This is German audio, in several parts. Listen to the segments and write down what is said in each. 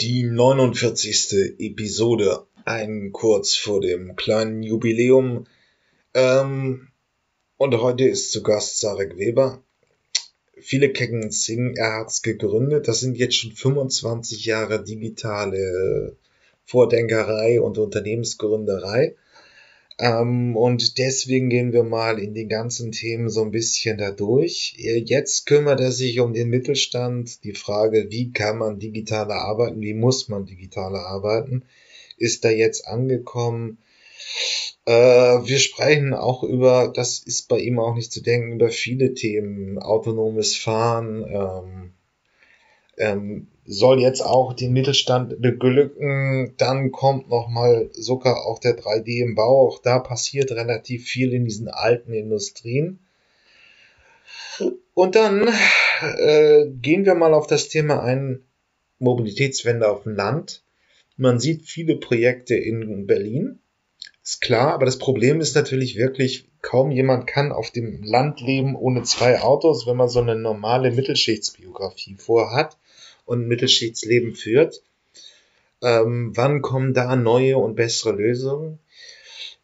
Die 49. Episode, ein kurz vor dem kleinen Jubiläum. Ähm, und heute ist zu Gast Sarek Weber. Viele kennen Sing, er hat's gegründet. Das sind jetzt schon 25 Jahre digitale Vordenkerei und Unternehmensgründerei. Ähm, und deswegen gehen wir mal in die ganzen Themen so ein bisschen da durch. Jetzt kümmert er sich um den Mittelstand. Die Frage, wie kann man digitaler arbeiten? Wie muss man digitaler arbeiten? Ist da jetzt angekommen? Äh, wir sprechen auch über, das ist bei ihm auch nicht zu denken, über viele Themen. Autonomes Fahren, ähm, ähm, soll jetzt auch den Mittelstand beglücken. Dann kommt noch mal sogar auch der 3D im Bau. Auch da passiert relativ viel in diesen alten Industrien. Und dann äh, gehen wir mal auf das Thema ein, Mobilitätswende auf dem Land. Man sieht viele Projekte in Berlin. Ist klar, aber das Problem ist natürlich wirklich, kaum jemand kann auf dem Land leben ohne zwei Autos, wenn man so eine normale Mittelschichtsbiografie vorhat und Mittelschichtsleben führt. Ähm, wann kommen da neue und bessere Lösungen?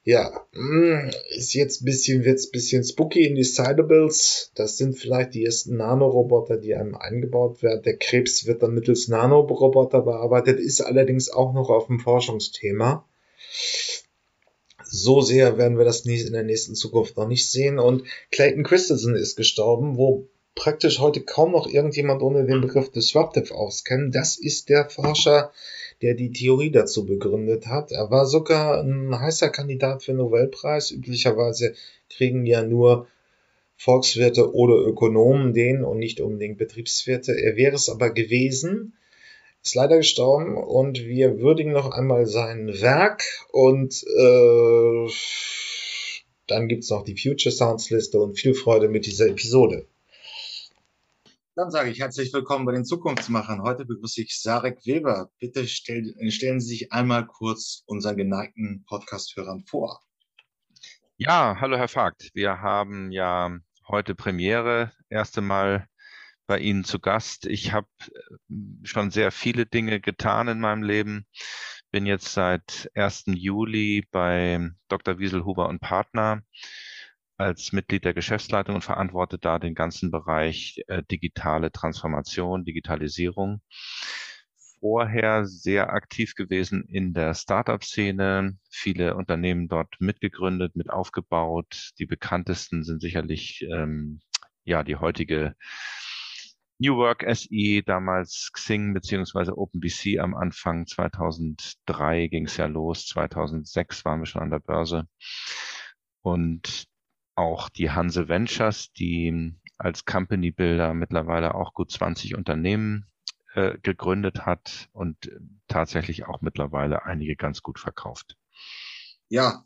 Ja, mm, ist jetzt ein bisschen, wird's bisschen spooky in die Cyberbills. Das sind vielleicht die ersten Nanoroboter, die einem eingebaut werden. Der Krebs wird dann mittels Nanoroboter bearbeitet, ist allerdings auch noch auf dem Forschungsthema. So sehr werden wir das in der nächsten Zukunft noch nicht sehen. Und Clayton Christensen ist gestorben, wo praktisch heute kaum noch irgendjemand ohne den Begriff Disruptive auskennt. Das ist der Forscher, der die Theorie dazu begründet hat. Er war sogar ein heißer Kandidat für den Nobelpreis. Üblicherweise kriegen ja nur Volkswirte oder Ökonomen den und nicht unbedingt Betriebswirte. Er wäre es aber gewesen, ist leider gestorben und wir würdigen noch einmal sein Werk und äh, dann gibt's noch die Future Sounds Liste und viel Freude mit dieser Episode. Dann sage ich herzlich willkommen bei den Zukunftsmachern. Heute begrüße ich Sarek Weber. Bitte stell, stellen Sie sich einmal kurz unseren geneigten Podcast-Hörern vor. Ja, hallo Herr Vogt. Wir haben ja heute Premiere, erste Mal bei Ihnen zu Gast. Ich habe äh, schon sehr viele Dinge getan in meinem Leben. Bin jetzt seit 1. Juli bei Dr. Wieselhuber und Partner als Mitglied der Geschäftsleitung und verantworte da den ganzen Bereich äh, digitale Transformation, Digitalisierung. Vorher sehr aktiv gewesen in der Startup-Szene, viele Unternehmen dort mitgegründet, mit aufgebaut. Die bekanntesten sind sicherlich ähm, ja die heutige New Work SE, damals Xing beziehungsweise OpenBC am Anfang 2003 ging es ja los, 2006 waren wir schon an der Börse. Und auch die Hanse Ventures, die als Company Builder mittlerweile auch gut 20 Unternehmen äh, gegründet hat und tatsächlich auch mittlerweile einige ganz gut verkauft. Ja,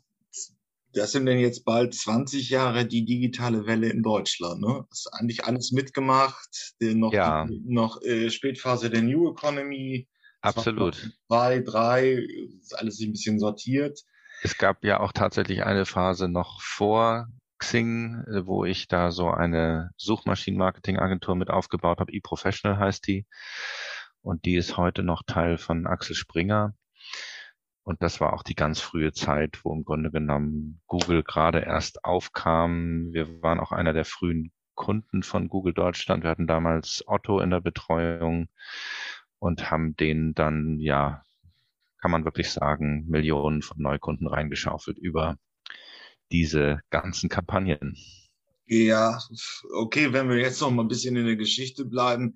das sind denn jetzt bald 20 Jahre die digitale Welle in Deutschland. Ne? Das ist eigentlich alles mitgemacht. Noch, ja. noch äh, Spätphase der New Economy. Absolut. Zwei, drei, ist alles ein bisschen sortiert. Es gab ja auch tatsächlich eine Phase noch vor Xing, äh, wo ich da so eine Suchmaschinenmarketing-Agentur mit aufgebaut habe. eProfessional heißt die. Und die ist heute noch Teil von Axel Springer. Und das war auch die ganz frühe Zeit, wo im Grunde genommen Google gerade erst aufkam. Wir waren auch einer der frühen Kunden von Google Deutschland. Wir hatten damals Otto in der Betreuung und haben denen dann, ja, kann man wirklich sagen, Millionen von Neukunden reingeschaufelt über diese ganzen Kampagnen. Ja, okay, wenn wir jetzt noch mal ein bisschen in der Geschichte bleiben.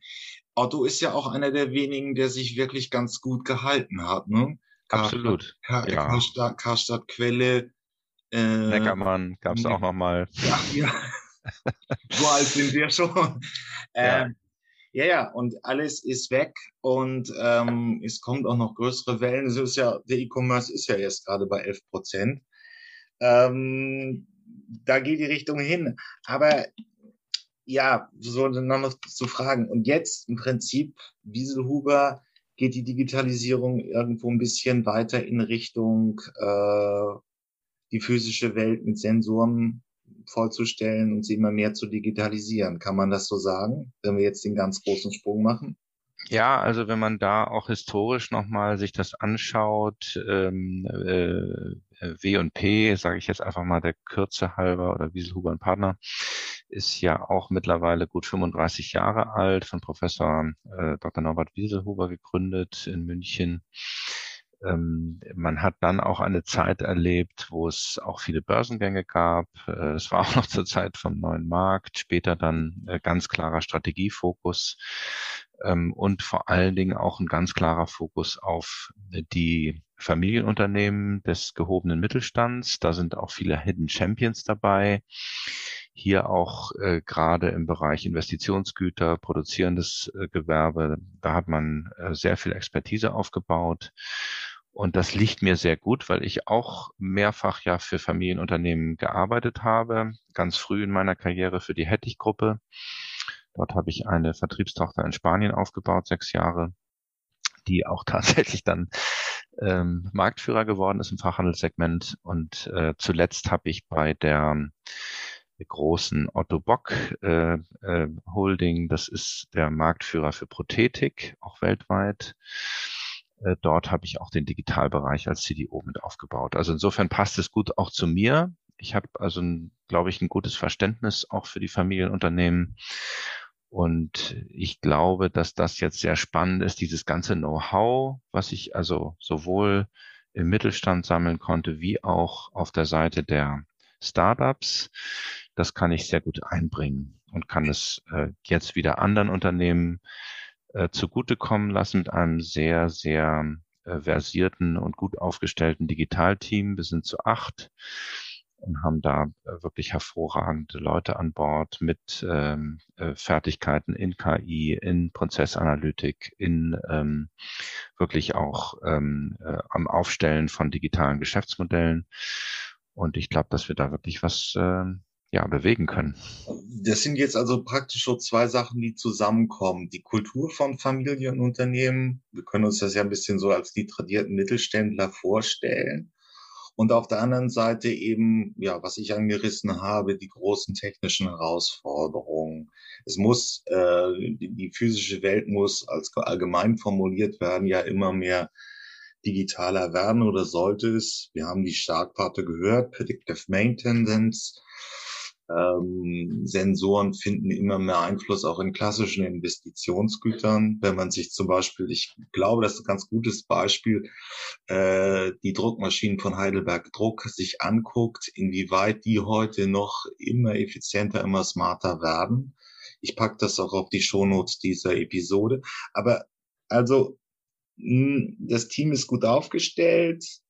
Otto ist ja auch einer der wenigen, der sich wirklich ganz gut gehalten hat. Ne? Absolut. Karstadt, ja. Karstadt, Karstadt Quelle. Äh, Neckermann gab es auch noch mal. Ja, ja. so alt sind wir schon. Ja. Ähm, ja, ja, und alles ist weg und ähm, es kommt auch noch größere Wellen. Es ist ja, der E-Commerce ist ja jetzt gerade bei 11 Prozent. Ähm, da geht die Richtung hin. Aber ja, so noch zu fragen. Und jetzt im Prinzip, Wieselhuber, geht die Digitalisierung irgendwo ein bisschen weiter in Richtung äh, die physische Welt mit Sensoren vorzustellen und sie immer mehr zu digitalisieren. Kann man das so sagen, wenn wir jetzt den ganz großen Sprung machen? Ja, also wenn man da auch historisch nochmal sich das anschaut, ähm, äh, W und P, sage ich jetzt einfach mal der Kürze halber oder Wieselhuber und Partner, ist ja auch mittlerweile gut 35 Jahre alt, von Professor äh, Dr. Norbert Wieselhuber gegründet in München. Ähm, man hat dann auch eine Zeit erlebt, wo es auch viele Börsengänge gab. Äh, es war auch noch zur Zeit vom neuen Markt, später dann äh, ganz klarer Strategiefokus ähm, und vor allen Dingen auch ein ganz klarer Fokus auf die Familienunternehmen des gehobenen Mittelstands. Da sind auch viele Hidden Champions dabei. Hier auch äh, gerade im Bereich Investitionsgüter, produzierendes äh, Gewerbe, da hat man äh, sehr viel Expertise aufgebaut. Und das liegt mir sehr gut, weil ich auch mehrfach ja für Familienunternehmen gearbeitet habe, ganz früh in meiner Karriere für die Hettich-Gruppe. Dort habe ich eine Vertriebstochter in Spanien aufgebaut, sechs Jahre, die auch tatsächlich dann ähm, Marktführer geworden ist im Fachhandelssegment. Und äh, zuletzt habe ich bei der großen Otto Bock äh, äh, Holding, das ist der Marktführer für Prothetik, auch weltweit. Äh, dort habe ich auch den Digitalbereich als CDO mit aufgebaut. Also insofern passt es gut auch zu mir. Ich habe also, glaube ich, ein gutes Verständnis auch für die Familienunternehmen und ich glaube, dass das jetzt sehr spannend ist, dieses ganze Know-how, was ich also sowohl im Mittelstand sammeln konnte, wie auch auf der Seite der Startups. Das kann ich sehr gut einbringen und kann es äh, jetzt wieder anderen Unternehmen äh, zugutekommen lassen mit einem sehr, sehr äh, versierten und gut aufgestellten Digitalteam. Wir sind zu acht und haben da äh, wirklich hervorragende Leute an Bord mit ähm, äh, Fertigkeiten in KI, in Prozessanalytik, in ähm, wirklich auch ähm, äh, am Aufstellen von digitalen Geschäftsmodellen. Und ich glaube, dass wir da wirklich was äh, ja, bewegen können. Das sind jetzt also praktisch so zwei Sachen, die zusammenkommen. Die Kultur von Familienunternehmen, wir können uns das ja ein bisschen so als die tradierten Mittelständler vorstellen. Und auf der anderen Seite eben, ja, was ich angerissen habe, die großen technischen Herausforderungen. Es muss, äh, die, physische Welt muss als allgemein formuliert werden, ja immer mehr digitaler werden oder sollte es. Wir haben die Startparte gehört, Predictive Maintenance, ähm, Sensoren finden immer mehr Einfluss auch in klassischen Investitionsgütern. Wenn man sich zum Beispiel, ich glaube, das ist ein ganz gutes Beispiel, äh, die Druckmaschinen von Heidelberg Druck sich anguckt, inwieweit die heute noch immer effizienter, immer smarter werden. Ich packe das auch auf die Shownotes dieser Episode. Aber also, mh, hm, das Team ist gut aufgestellt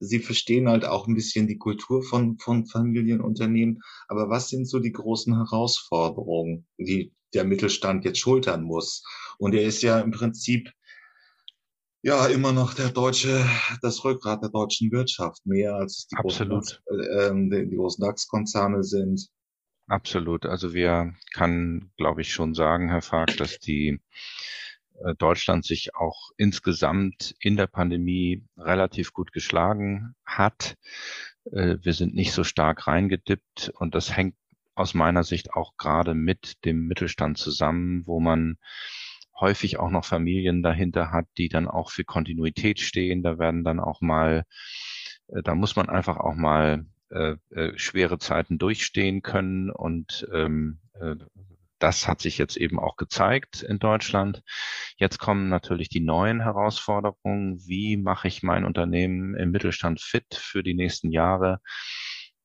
sie verstehen halt auch ein bisschen die Kultur von, von Familienunternehmen. Aber was sind so die großen Herausforderungen, die der Mittelstand jetzt schultern muss? Und er ist ja im Prinzip ja immer noch der deutsche, das Rückgrat der deutschen Wirtschaft, mehr als die Absolut. großen, äh, die, die großen DAX-Konzerne sind. Absolut. Also wir kann, glaube ich, schon sagen, Herr Fark, dass die Deutschland sich auch insgesamt in der Pandemie relativ gut geschlagen hat. Äh, wir sind nicht so stark reingedippt und das hängt aus meiner Sicht auch gerade mit dem Mittelstand zusammen, wo man häufig auch noch Familien dahinter hat, die dann auch für Kontinuität stehen. Da werden dann auch mal, äh, da muss man einfach auch mal äh, schwere Zeiten durchstehen können und ähm, das hat sich jetzt eben auch gezeigt in Deutschland. Jetzt kommen natürlich die neuen Herausforderungen. Wie mache ich mein Unternehmen im Mittelstand fit für die nächsten Jahre?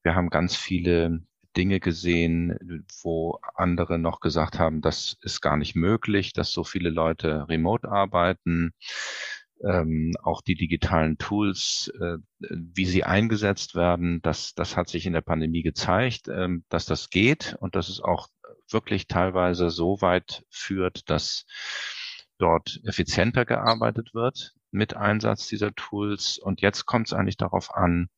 Wir haben ganz viele Dinge gesehen, wo andere noch gesagt haben, das ist gar nicht möglich, dass so viele Leute remote arbeiten. Ähm, auch die digitalen Tools, äh, wie sie eingesetzt werden, das, das hat sich in der Pandemie gezeigt, ähm, dass das geht und dass es auch wirklich teilweise so weit führt, dass dort effizienter gearbeitet wird mit Einsatz dieser Tools. Und jetzt kommt es eigentlich darauf an,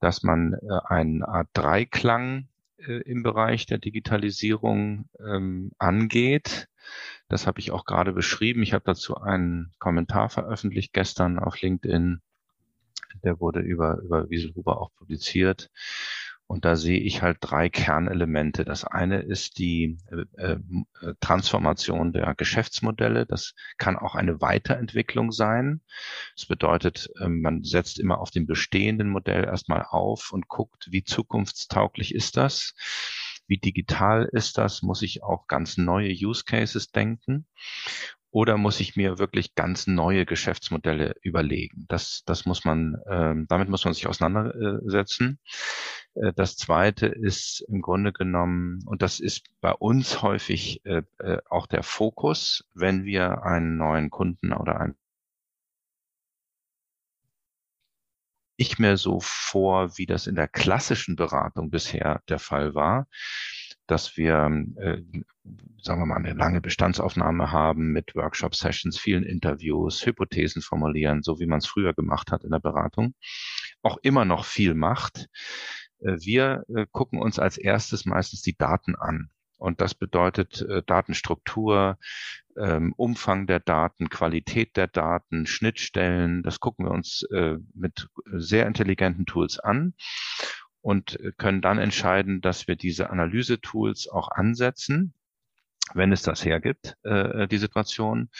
dass man äh, eine Art Dreiklang äh, im Bereich der Digitalisierung ähm, angeht. Das habe ich auch gerade beschrieben. Ich habe dazu einen Kommentar veröffentlicht gestern auf LinkedIn. Der wurde über, über Wieselhuber auch publiziert. Und da sehe ich halt drei Kernelemente. Das eine ist die äh, äh, Transformation der Geschäftsmodelle. Das kann auch eine Weiterentwicklung sein. Das bedeutet, äh, man setzt immer auf dem bestehenden Modell erstmal auf und guckt, wie zukunftstauglich ist das? Wie digital ist das? Muss ich auch ganz neue Use Cases denken? Oder muss ich mir wirklich ganz neue Geschäftsmodelle überlegen? Das, das muss man, ähm, damit muss man sich auseinandersetzen. Äh, das zweite ist im Grunde genommen, und das ist bei uns häufig äh, äh, auch der Fokus, wenn wir einen neuen Kunden oder ein ich mir so vor, wie das in der klassischen Beratung bisher der Fall war dass wir, äh, sagen wir mal, eine lange Bestandsaufnahme haben mit Workshop-Sessions, vielen Interviews, Hypothesen formulieren, so wie man es früher gemacht hat in der Beratung, auch immer noch viel macht. Äh, wir äh, gucken uns als erstes meistens die Daten an. Und das bedeutet äh, Datenstruktur, ähm, Umfang der Daten, Qualität der Daten, Schnittstellen. Das gucken wir uns äh, mit sehr intelligenten Tools an und können dann entscheiden, dass wir diese Analyse-Tools auch ansetzen, wenn es das hergibt, äh, die Situation,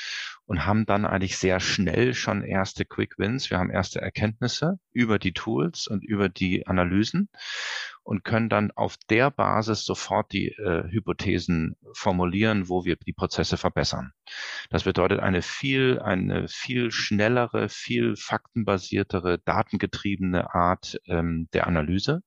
und haben dann eigentlich sehr schnell schon erste Quick Wins. Wir haben erste Erkenntnisse über die Tools und über die Analysen und können dann auf der Basis sofort die äh, Hypothesen formulieren, wo wir die Prozesse verbessern. Das bedeutet eine viel, eine viel schnellere, viel faktenbasiertere, datengetriebene Art ähm, der Analyse.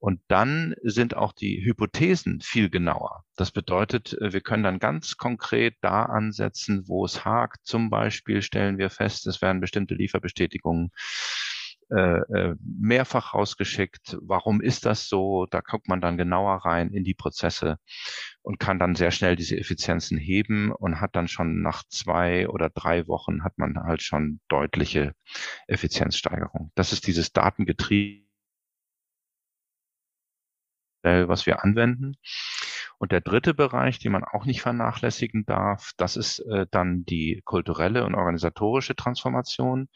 Und dann sind auch die Hypothesen viel genauer. Das bedeutet, äh, wir können dann ganz konkret da ansetzen, wo es hakt. Zum Beispiel stellen wir fest, es werden bestimmte Lieferbestätigungen äh, äh, mehrfach rausgeschickt. Warum ist das so? Da guckt man dann genauer rein in die Prozesse und kann dann sehr schnell diese Effizienzen heben und hat dann schon nach zwei oder drei Wochen hat man halt schon deutliche Effizienzsteigerung. Das ist dieses Datengetriebe was wir anwenden. Und der dritte Bereich, den man auch nicht vernachlässigen darf, das ist äh, dann die kulturelle und organisatorische Transformation.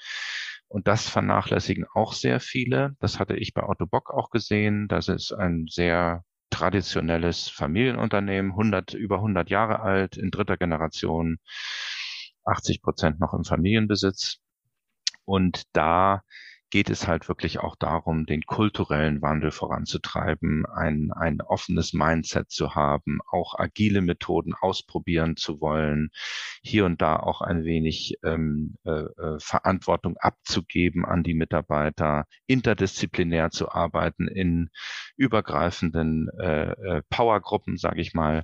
Und das vernachlässigen auch sehr viele. Das hatte ich bei Otto Bock auch gesehen. Das ist ein sehr traditionelles Familienunternehmen, 100, über 100 Jahre alt, in dritter Generation, 80 Prozent noch im Familienbesitz. Und da geht es halt wirklich auch darum, den kulturellen Wandel voranzutreiben, ein, ein offenes Mindset zu haben, auch agile Methoden ausprobieren zu wollen, hier und da auch ein wenig ähm, äh, äh, Verantwortung abzugeben an die Mitarbeiter, interdisziplinär zu arbeiten in übergreifenden äh, äh, Powergruppen, sage ich mal.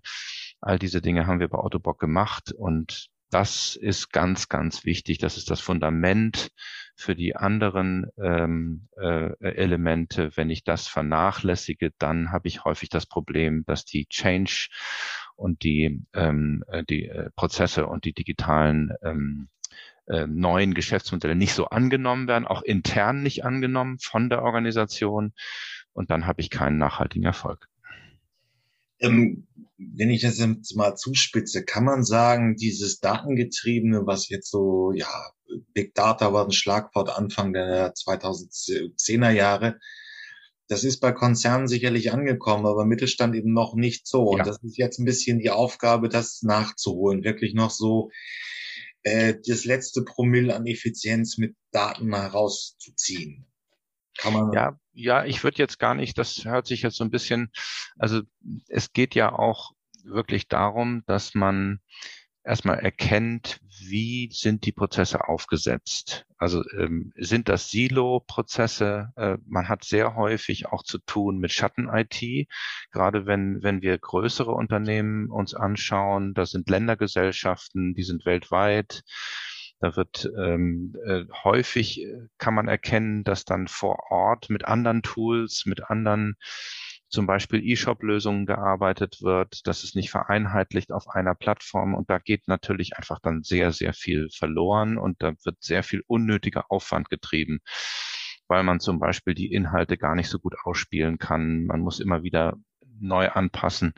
All diese Dinge haben wir bei Autobock gemacht und das ist ganz, ganz wichtig. Das ist das Fundament für die anderen ähm, äh, Elemente. Wenn ich das vernachlässige, dann habe ich häufig das Problem, dass die Change und die, ähm, äh, die äh, Prozesse und die digitalen ähm, äh, neuen Geschäftsmodelle nicht so angenommen werden, auch intern nicht angenommen von der Organisation. Und dann habe ich keinen nachhaltigen Erfolg. Ähm, wenn ich das jetzt mal zuspitze, kann man sagen, dieses Datengetriebene, was jetzt so, ja, Big Data war ein Schlagwort Anfang der 2010er Jahre, das ist bei Konzernen sicherlich angekommen, aber Mittelstand eben noch nicht so. Ja. Und das ist jetzt ein bisschen die Aufgabe, das nachzuholen, wirklich noch so äh, das letzte Promille an Effizienz mit Daten herauszuziehen. Ja, ja, ich würde jetzt gar nicht, das hört sich jetzt so ein bisschen, also es geht ja auch wirklich darum, dass man erstmal erkennt, wie sind die Prozesse aufgesetzt. Also ähm, sind das Silo-Prozesse? Äh, man hat sehr häufig auch zu tun mit Schatten-IT. Gerade wenn, wenn wir größere Unternehmen uns anschauen, da sind Ländergesellschaften, die sind weltweit. Da wird ähm, äh, häufig äh, kann man erkennen, dass dann vor Ort mit anderen Tools, mit anderen zum Beispiel E-Shop-Lösungen gearbeitet wird, dass es nicht vereinheitlicht auf einer Plattform und da geht natürlich einfach dann sehr, sehr viel verloren und da wird sehr viel unnötiger Aufwand getrieben, weil man zum Beispiel die Inhalte gar nicht so gut ausspielen kann. Man muss immer wieder neu anpassen.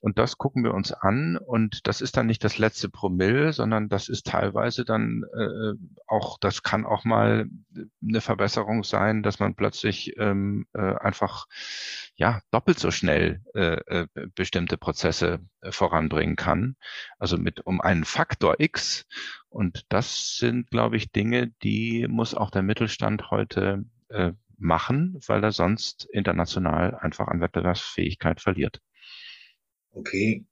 Und das gucken wir uns an und das ist dann nicht das letzte Promille, sondern das ist teilweise dann äh, auch, das kann auch mal eine Verbesserung sein, dass man plötzlich ähm, äh, einfach ja doppelt so schnell äh, äh, bestimmte Prozesse äh, voranbringen kann. Also mit um einen Faktor X. Und das sind, glaube ich, Dinge, die muss auch der Mittelstand heute äh, machen, weil er sonst international einfach an Wettbewerbsfähigkeit verliert. Okay.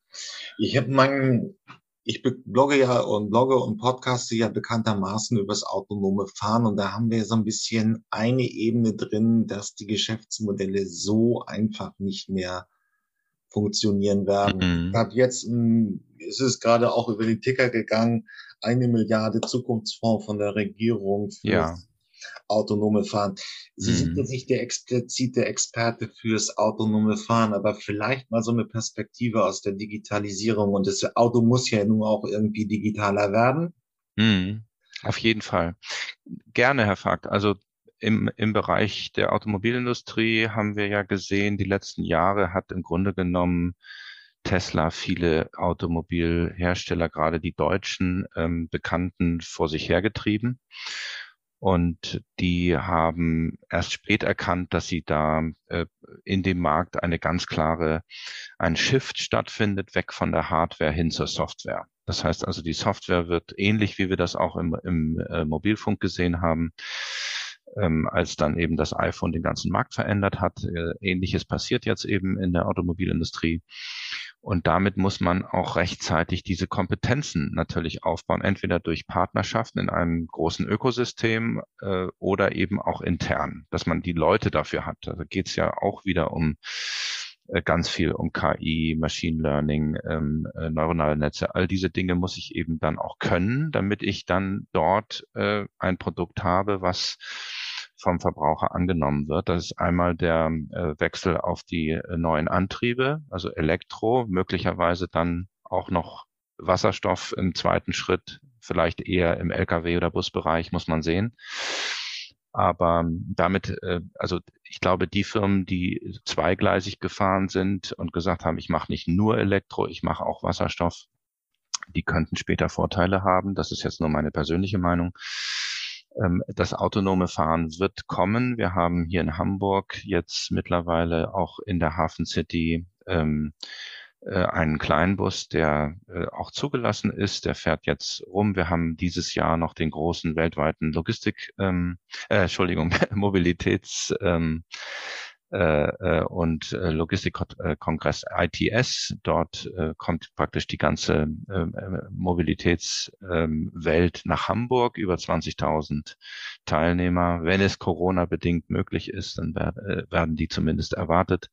Ich habe meinen, ich blogge ja und blogge und podcaste ja bekanntermaßen übers autonome Fahren und da haben wir so ein bisschen eine Ebene drin, dass die Geschäftsmodelle so einfach nicht mehr funktionieren werden. Mhm. Ich habe jetzt, es ist gerade auch über den Ticker gegangen, eine Milliarde Zukunftsfonds von der Regierung für ja autonome Fahren. Sie mhm. sind jetzt nicht der explizite Experte fürs autonome Fahren, aber vielleicht mal so eine Perspektive aus der Digitalisierung. Und das Auto muss ja nun auch irgendwie digitaler werden. Mhm. Auf jeden Fall. Gerne, Herr Fakt. Also im, im Bereich der Automobilindustrie haben wir ja gesehen, die letzten Jahre hat im Grunde genommen Tesla viele Automobilhersteller, gerade die deutschen ähm, Bekannten, vor sich hergetrieben. Und die haben erst spät erkannt, dass sie da äh, in dem Markt eine ganz klare, ein Shift stattfindet, weg von der Hardware hin zur Software. Das heißt also, die Software wird ähnlich, wie wir das auch im, im äh, Mobilfunk gesehen haben, ähm, als dann eben das iPhone den ganzen Markt verändert hat. Äh, Ähnliches passiert jetzt eben in der Automobilindustrie. Und damit muss man auch rechtzeitig diese Kompetenzen natürlich aufbauen, entweder durch Partnerschaften in einem großen Ökosystem äh, oder eben auch intern, dass man die Leute dafür hat. Da also geht es ja auch wieder um äh, ganz viel um KI, Machine Learning, ähm, äh, neuronale Netze. All diese Dinge muss ich eben dann auch können, damit ich dann dort äh, ein Produkt habe, was vom Verbraucher angenommen wird. Das ist einmal der äh, Wechsel auf die äh, neuen Antriebe, also Elektro, möglicherweise dann auch noch Wasserstoff im zweiten Schritt, vielleicht eher im Lkw- oder Busbereich, muss man sehen. Aber damit, äh, also ich glaube, die Firmen, die zweigleisig gefahren sind und gesagt haben, ich mache nicht nur Elektro, ich mache auch Wasserstoff, die könnten später Vorteile haben. Das ist jetzt nur meine persönliche Meinung. Ähm, das autonome Fahren wird kommen. Wir haben hier in Hamburg jetzt mittlerweile auch in der Hafen City ähm, äh, einen Kleinbus, der äh, auch zugelassen ist. Der fährt jetzt rum. Wir haben dieses Jahr noch den großen weltweiten Logistik, ähm, äh, Entschuldigung, Mobilitäts ähm, äh, äh, und äh, Logistikkongress ITS. Dort kommt praktisch die ganze äh, Mobilitätswelt äh, nach Hamburg, über 20.000 Teilnehmer. Wenn es Corona bedingt möglich ist, dann werd, werden die zumindest erwartet.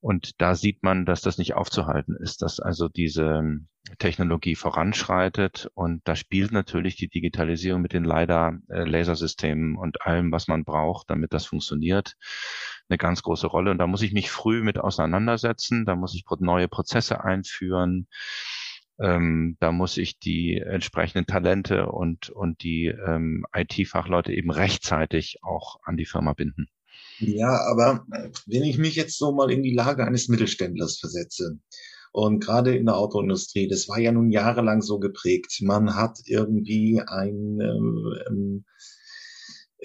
Und da sieht man, dass das nicht aufzuhalten ist, dass also diese Technologie voranschreitet. Und da spielt natürlich die Digitalisierung mit den leider Lasersystemen und allem, was man braucht, damit das funktioniert, eine ganz große Rolle. Und da muss ich mich früh mit auseinandersetzen. Da muss ich neue Prozesse einführen. Ähm, da muss ich die entsprechenden Talente und, und die ähm, IT-Fachleute eben rechtzeitig auch an die Firma binden. Ja, aber wenn ich mich jetzt so mal in die Lage eines Mittelständlers versetze, und gerade in der Autoindustrie, das war ja nun jahrelang so geprägt. Man hat irgendwie ein, ähm, äh,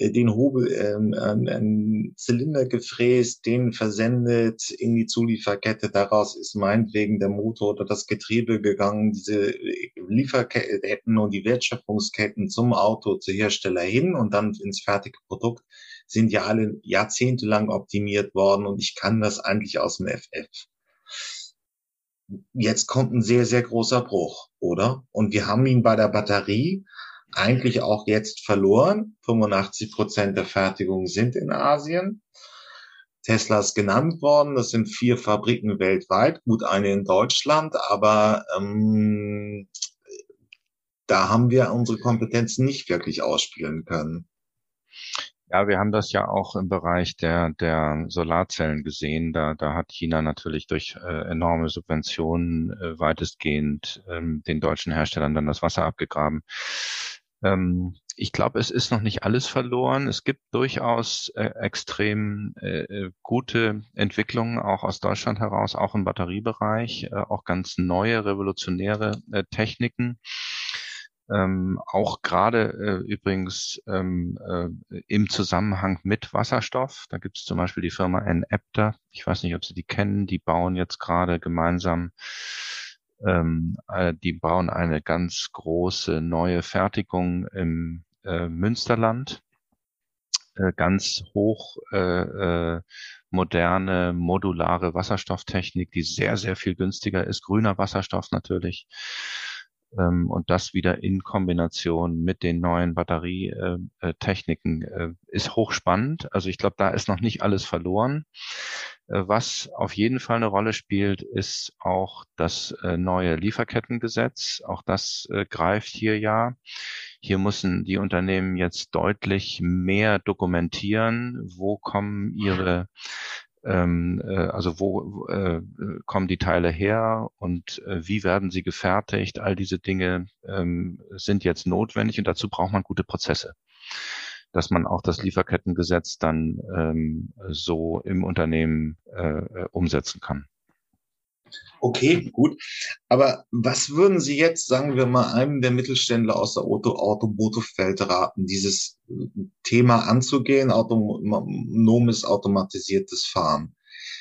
den Hobel, ähm, einen Zylinder gefräst, den versendet in die Zulieferkette. Daraus ist meinetwegen der Motor oder das Getriebe gegangen. Diese Lieferketten und die Wertschöpfungsketten zum Auto, zu Hersteller hin und dann ins fertige Produkt sind ja alle jahrzehntelang optimiert worden und ich kann das eigentlich aus dem FF. Jetzt kommt ein sehr, sehr großer Bruch, oder? Und wir haben ihn bei der Batterie eigentlich auch jetzt verloren. 85 Prozent der Fertigung sind in Asien. Tesla ist genannt worden. Das sind vier Fabriken weltweit, gut eine in Deutschland, aber ähm, da haben wir unsere Kompetenz nicht wirklich ausspielen können. Ja, wir haben das ja auch im Bereich der, der Solarzellen gesehen. Da, da hat China natürlich durch äh, enorme Subventionen äh, weitestgehend ähm, den deutschen Herstellern dann das Wasser abgegraben. Ähm, ich glaube, es ist noch nicht alles verloren. Es gibt durchaus äh, extrem äh, äh, gute Entwicklungen, auch aus Deutschland heraus, auch im Batteriebereich, äh, auch ganz neue, revolutionäre äh, Techniken. Ähm, auch gerade äh, übrigens ähm, äh, im Zusammenhang mit Wasserstoff. Da gibt es zum Beispiel die Firma Enapter. Ich weiß nicht, ob Sie die kennen. Die bauen jetzt gerade gemeinsam ähm, äh, die bauen eine ganz große neue Fertigung im äh, Münsterland, äh, ganz hoch äh, äh, moderne, modulare Wasserstofftechnik, die sehr, sehr viel günstiger ist, grüner Wasserstoff natürlich. Ähm, und das wieder in Kombination mit den neuen Batterietechniken äh, ist hochspannend. Also ich glaube, da ist noch nicht alles verloren. Äh, was auf jeden Fall eine Rolle spielt, ist auch das neue Lieferkettengesetz. Auch das greift hier ja. Hier müssen die Unternehmen jetzt deutlich mehr dokumentieren, wo kommen ihre ähm, äh, also wo äh, kommen die Teile her und äh, wie werden sie gefertigt? All diese Dinge ähm, sind jetzt notwendig und dazu braucht man gute Prozesse, dass man auch das Lieferkettengesetz dann ähm, so im Unternehmen äh, umsetzen kann. Okay, gut. Aber was würden Sie jetzt, sagen wir mal, einem der Mittelständler aus der Auto Automotive-Welt raten, dieses äh, Thema anzugehen, autonomes, automatisiertes Fahren?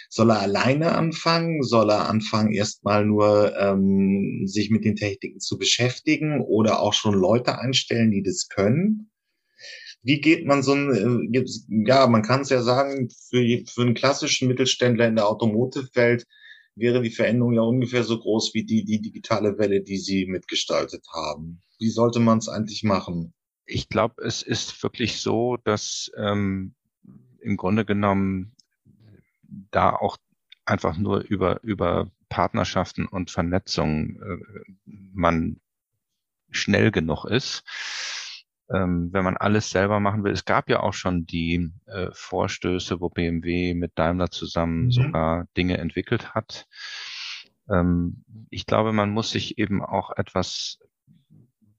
Soll er alleine anfangen? Soll er anfangen, erstmal nur ähm, sich mit den Techniken zu beschäftigen oder auch schon Leute einstellen, die das können? Wie geht man so ein, äh, ja, man kann es ja sagen, für, für einen klassischen Mittelständler in der Automotive-Welt wäre die Veränderung ja ungefähr so groß wie die, die digitale Welle, die Sie mitgestaltet haben. Wie sollte man es eigentlich machen? Ich glaube, es ist wirklich so, dass ähm, im Grunde genommen da auch einfach nur über, über Partnerschaften und Vernetzung äh, man schnell genug ist ähm, wenn man alles selber machen will. Es gab ja auch schon die äh, Vorstöße, wo BMW mit Daimler zusammen mhm. sogar Dinge entwickelt hat. Ähm, ich glaube, man muss sich eben auch etwas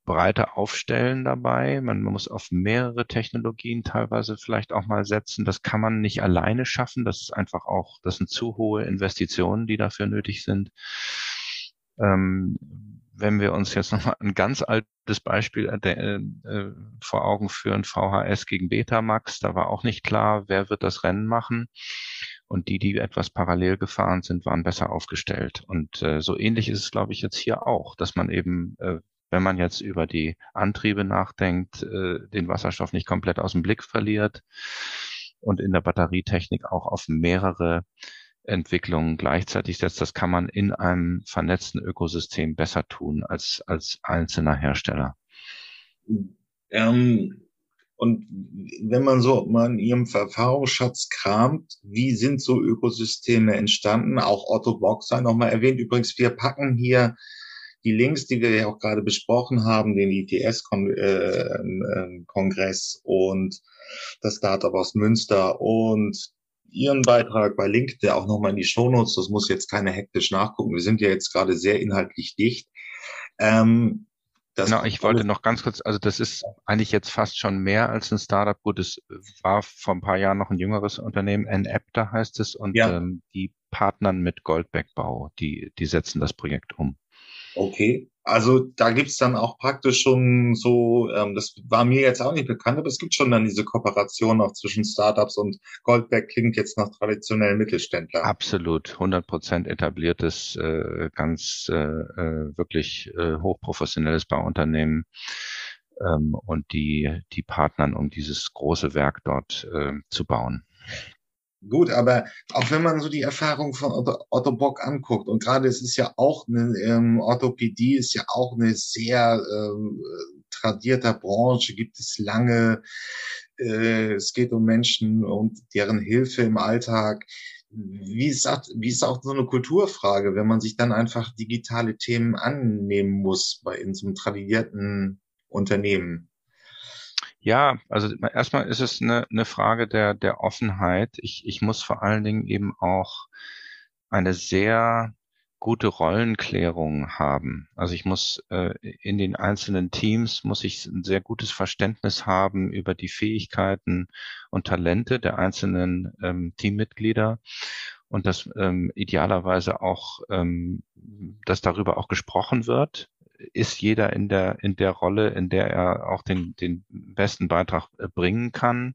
breiter aufstellen dabei. Man, man muss auf mehrere Technologien teilweise vielleicht auch mal setzen. Das kann man nicht alleine schaffen. Das ist einfach auch, das sind zu hohe Investitionen, die dafür nötig sind. Ähm, wenn wir uns jetzt nochmal ein ganz altes Beispiel äh, äh, vor Augen führen, VHS gegen Betamax, da war auch nicht klar, wer wird das Rennen machen. Und die, die etwas parallel gefahren sind, waren besser aufgestellt. Und äh, so ähnlich ist es, glaube ich, jetzt hier auch, dass man eben, äh, wenn man jetzt über die Antriebe nachdenkt, äh, den Wasserstoff nicht komplett aus dem Blick verliert und in der Batterietechnik auch auf mehrere Entwicklungen gleichzeitig setzt, das kann man in einem vernetzten Ökosystem besser tun als, als einzelner Hersteller. Ähm, und wenn man so mal in Ihrem Erfahrungsschatz kramt, wie sind so Ökosysteme entstanden? Auch Otto sei nochmal erwähnt. Übrigens, wir packen hier die Links, die wir ja auch gerade besprochen haben, den ITS-Kongress äh, und das Startup aus Münster und Ihren Beitrag bei Link, der auch nochmal in die Shownotes, das muss jetzt keine hektisch nachgucken. Wir sind ja jetzt gerade sehr inhaltlich dicht. Ähm, genau, ich wollte noch ganz kurz, also das ist eigentlich jetzt fast schon mehr als ein Startup. Gut, es war vor ein paar Jahren noch ein jüngeres Unternehmen, NApta heißt es, und ja. ähm, die partnern mit Goldbergbau, die, die setzen das Projekt um. Okay. Also da gibt's dann auch praktisch schon so, ähm, das war mir jetzt auch nicht bekannt, aber es gibt schon dann diese Kooperation auch zwischen Startups und Goldberg klingt jetzt nach traditionellen Mittelständlern. Absolut, 100 Prozent etabliertes, äh, ganz äh, äh, wirklich äh, hochprofessionelles Bauunternehmen ähm, und die, die Partnern, um dieses große Werk dort äh, zu bauen. Gut, aber auch wenn man so die Erfahrung von Otto, Otto Bock anguckt und gerade es ist ja auch eine ähm, Orthopädie ist ja auch eine sehr ähm, tradierter Branche, gibt es lange, äh, es geht um Menschen und deren Hilfe im Alltag. Wie ist, auch, wie ist auch so eine Kulturfrage, wenn man sich dann einfach digitale Themen annehmen muss bei in so einem tradierten Unternehmen? Ja, also erstmal ist es eine, eine Frage der, der Offenheit. Ich, ich muss vor allen Dingen eben auch eine sehr gute Rollenklärung haben. Also ich muss äh, in den einzelnen Teams muss ich ein sehr gutes Verständnis haben über die Fähigkeiten und Talente der einzelnen ähm, Teammitglieder und dass ähm, idealerweise auch, ähm, dass darüber auch gesprochen wird. Ist jeder in der in der Rolle, in der er auch den den besten Beitrag äh, bringen kann?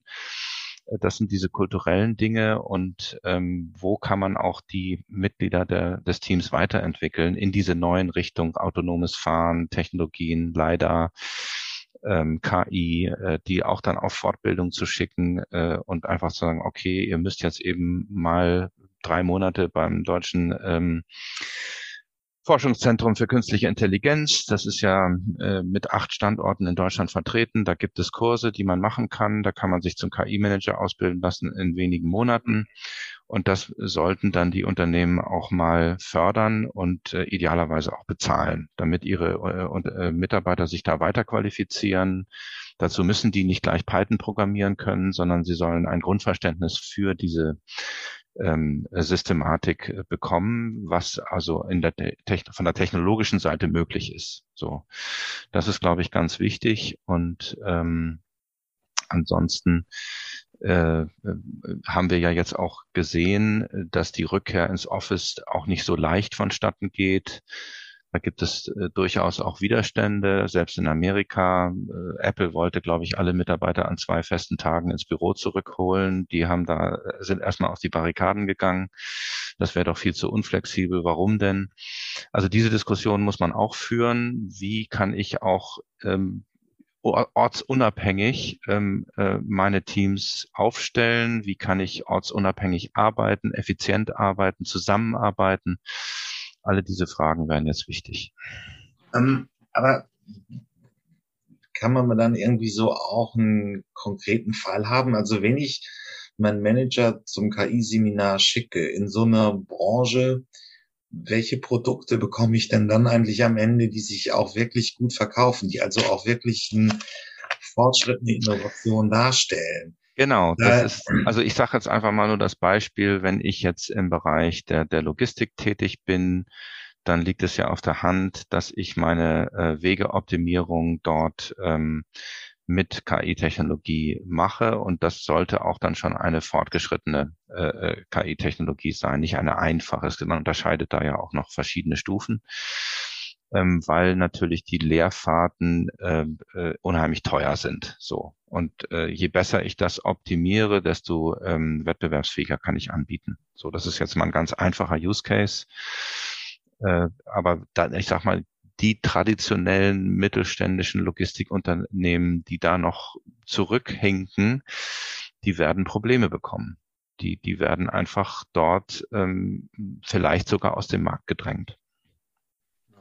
Das sind diese kulturellen Dinge und ähm, wo kann man auch die Mitglieder der, des Teams weiterentwickeln in diese neuen Richtungen, autonomes Fahren, Technologien, leider ähm, KI, äh, die auch dann auf Fortbildung zu schicken äh, und einfach zu sagen, okay, ihr müsst jetzt eben mal drei Monate beim deutschen ähm, Forschungszentrum für künstliche Intelligenz. Das ist ja äh, mit acht Standorten in Deutschland vertreten. Da gibt es Kurse, die man machen kann. Da kann man sich zum KI-Manager ausbilden lassen in wenigen Monaten. Und das sollten dann die Unternehmen auch mal fördern und äh, idealerweise auch bezahlen, damit ihre äh, äh Mitarbeiter sich da weiter qualifizieren. Dazu müssen die nicht gleich Python programmieren können, sondern sie sollen ein Grundverständnis für diese ähm, Systematik äh, bekommen, was also in der von der technologischen Seite möglich ist. So, das ist, glaube ich, ganz wichtig. Und ähm, ansonsten äh, äh haben wir ja jetzt auch gesehen, dass die Rückkehr ins Office auch nicht so leicht vonstatten geht. Da gibt es äh, durchaus auch Widerstände, selbst in Amerika. Äh, Apple wollte, glaube ich, alle Mitarbeiter an zwei festen Tagen ins Büro zurückholen. Die haben da, äh, sind erstmal auf die Barrikaden gegangen. Das wäre doch viel zu unflexibel. Warum denn? Also diese Diskussion muss man auch führen. Wie kann ich auch ähm, ortsunabhängig ähm, äh, meine Teams aufstellen? Wie kann ich ortsunabhängig arbeiten, effizient arbeiten, zusammenarbeiten? Alle diese Fragen wären jetzt wichtig. Ähm, aber kann man dann irgendwie so auch einen konkreten Fall haben? Also wenn ich meinen Manager zum KI-Seminar schicke in so einer Branche, welche Produkte bekomme ich denn dann eigentlich am Ende, die sich auch wirklich gut verkaufen, die also auch wirklich einen Fortschritt, eine Innovation darstellen? Genau, das ist, also ich sage jetzt einfach mal nur das Beispiel, wenn ich jetzt im Bereich der, der Logistik tätig bin, dann liegt es ja auf der Hand, dass ich meine äh, Wegeoptimierung dort ähm, mit KI-Technologie mache und das sollte auch dann schon eine fortgeschrittene äh, äh KI-Technologie sein, nicht eine einfache. Man unterscheidet da ja auch noch verschiedene Stufen ähm, weil natürlich die Leerfahrten äh, äh, unheimlich teuer sind. So und äh, je besser ich das optimiere, desto ähm, wettbewerbsfähiger kann ich anbieten. So, das ist jetzt mal ein ganz einfacher Use Case. Äh, aber da, ich sag mal, die traditionellen mittelständischen Logistikunternehmen, die da noch zurückhinken, die werden Probleme bekommen. Die, die werden einfach dort ähm, vielleicht sogar aus dem Markt gedrängt.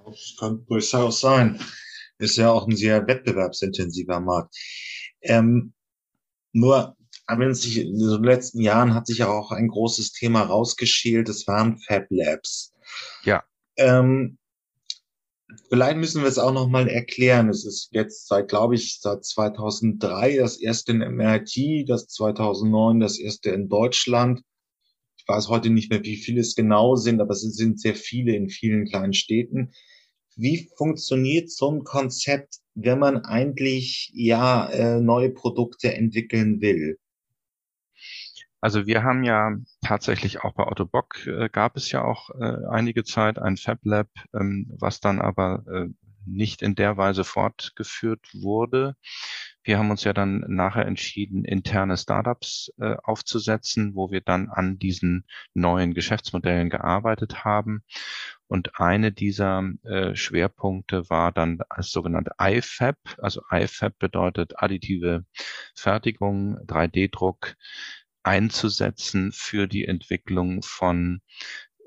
Das kann durchaus sein. Ist ja auch ein sehr wettbewerbsintensiver Markt. Ähm, nur, aber in, sich, in den letzten Jahren hat sich ja auch ein großes Thema rausgeschält. Das waren Fab Labs. Ja. Ähm, vielleicht müssen wir es auch noch mal erklären. Es ist jetzt seit, glaube ich, seit 2003 das erste in MIT, das 2009 das erste in Deutschland. Ich weiß heute nicht mehr, wie viele es genau sind, aber es sind sehr viele in vielen kleinen Städten. Wie funktioniert so ein Konzept, wenn man eigentlich ja äh, neue Produkte entwickeln will? Also wir haben ja tatsächlich auch bei Otto Bock äh, gab es ja auch äh, einige Zeit ein Fab Lab, ähm, was dann aber äh, nicht in der Weise fortgeführt wurde. Wir haben uns ja dann nachher entschieden, interne Startups äh, aufzusetzen, wo wir dann an diesen neuen Geschäftsmodellen gearbeitet haben. Und eine dieser äh, Schwerpunkte war dann das sogenannte IFAB. Also IFAB bedeutet additive Fertigung, 3D-Druck einzusetzen für die Entwicklung von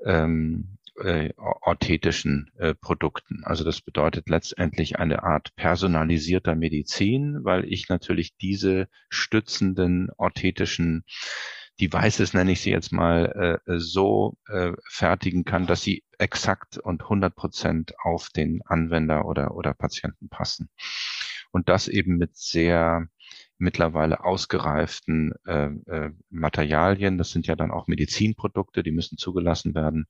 ähm, äh, orthetischen äh, Produkten. Also das bedeutet letztendlich eine Art personalisierter Medizin, weil ich natürlich diese stützenden orthetischen Devices, nenne ich sie jetzt mal, äh, so äh, fertigen kann, dass sie exakt und 100 Prozent auf den Anwender oder, oder Patienten passen. Und das eben mit sehr mittlerweile ausgereiften äh, äh, Materialien. Das sind ja dann auch Medizinprodukte, die müssen zugelassen werden.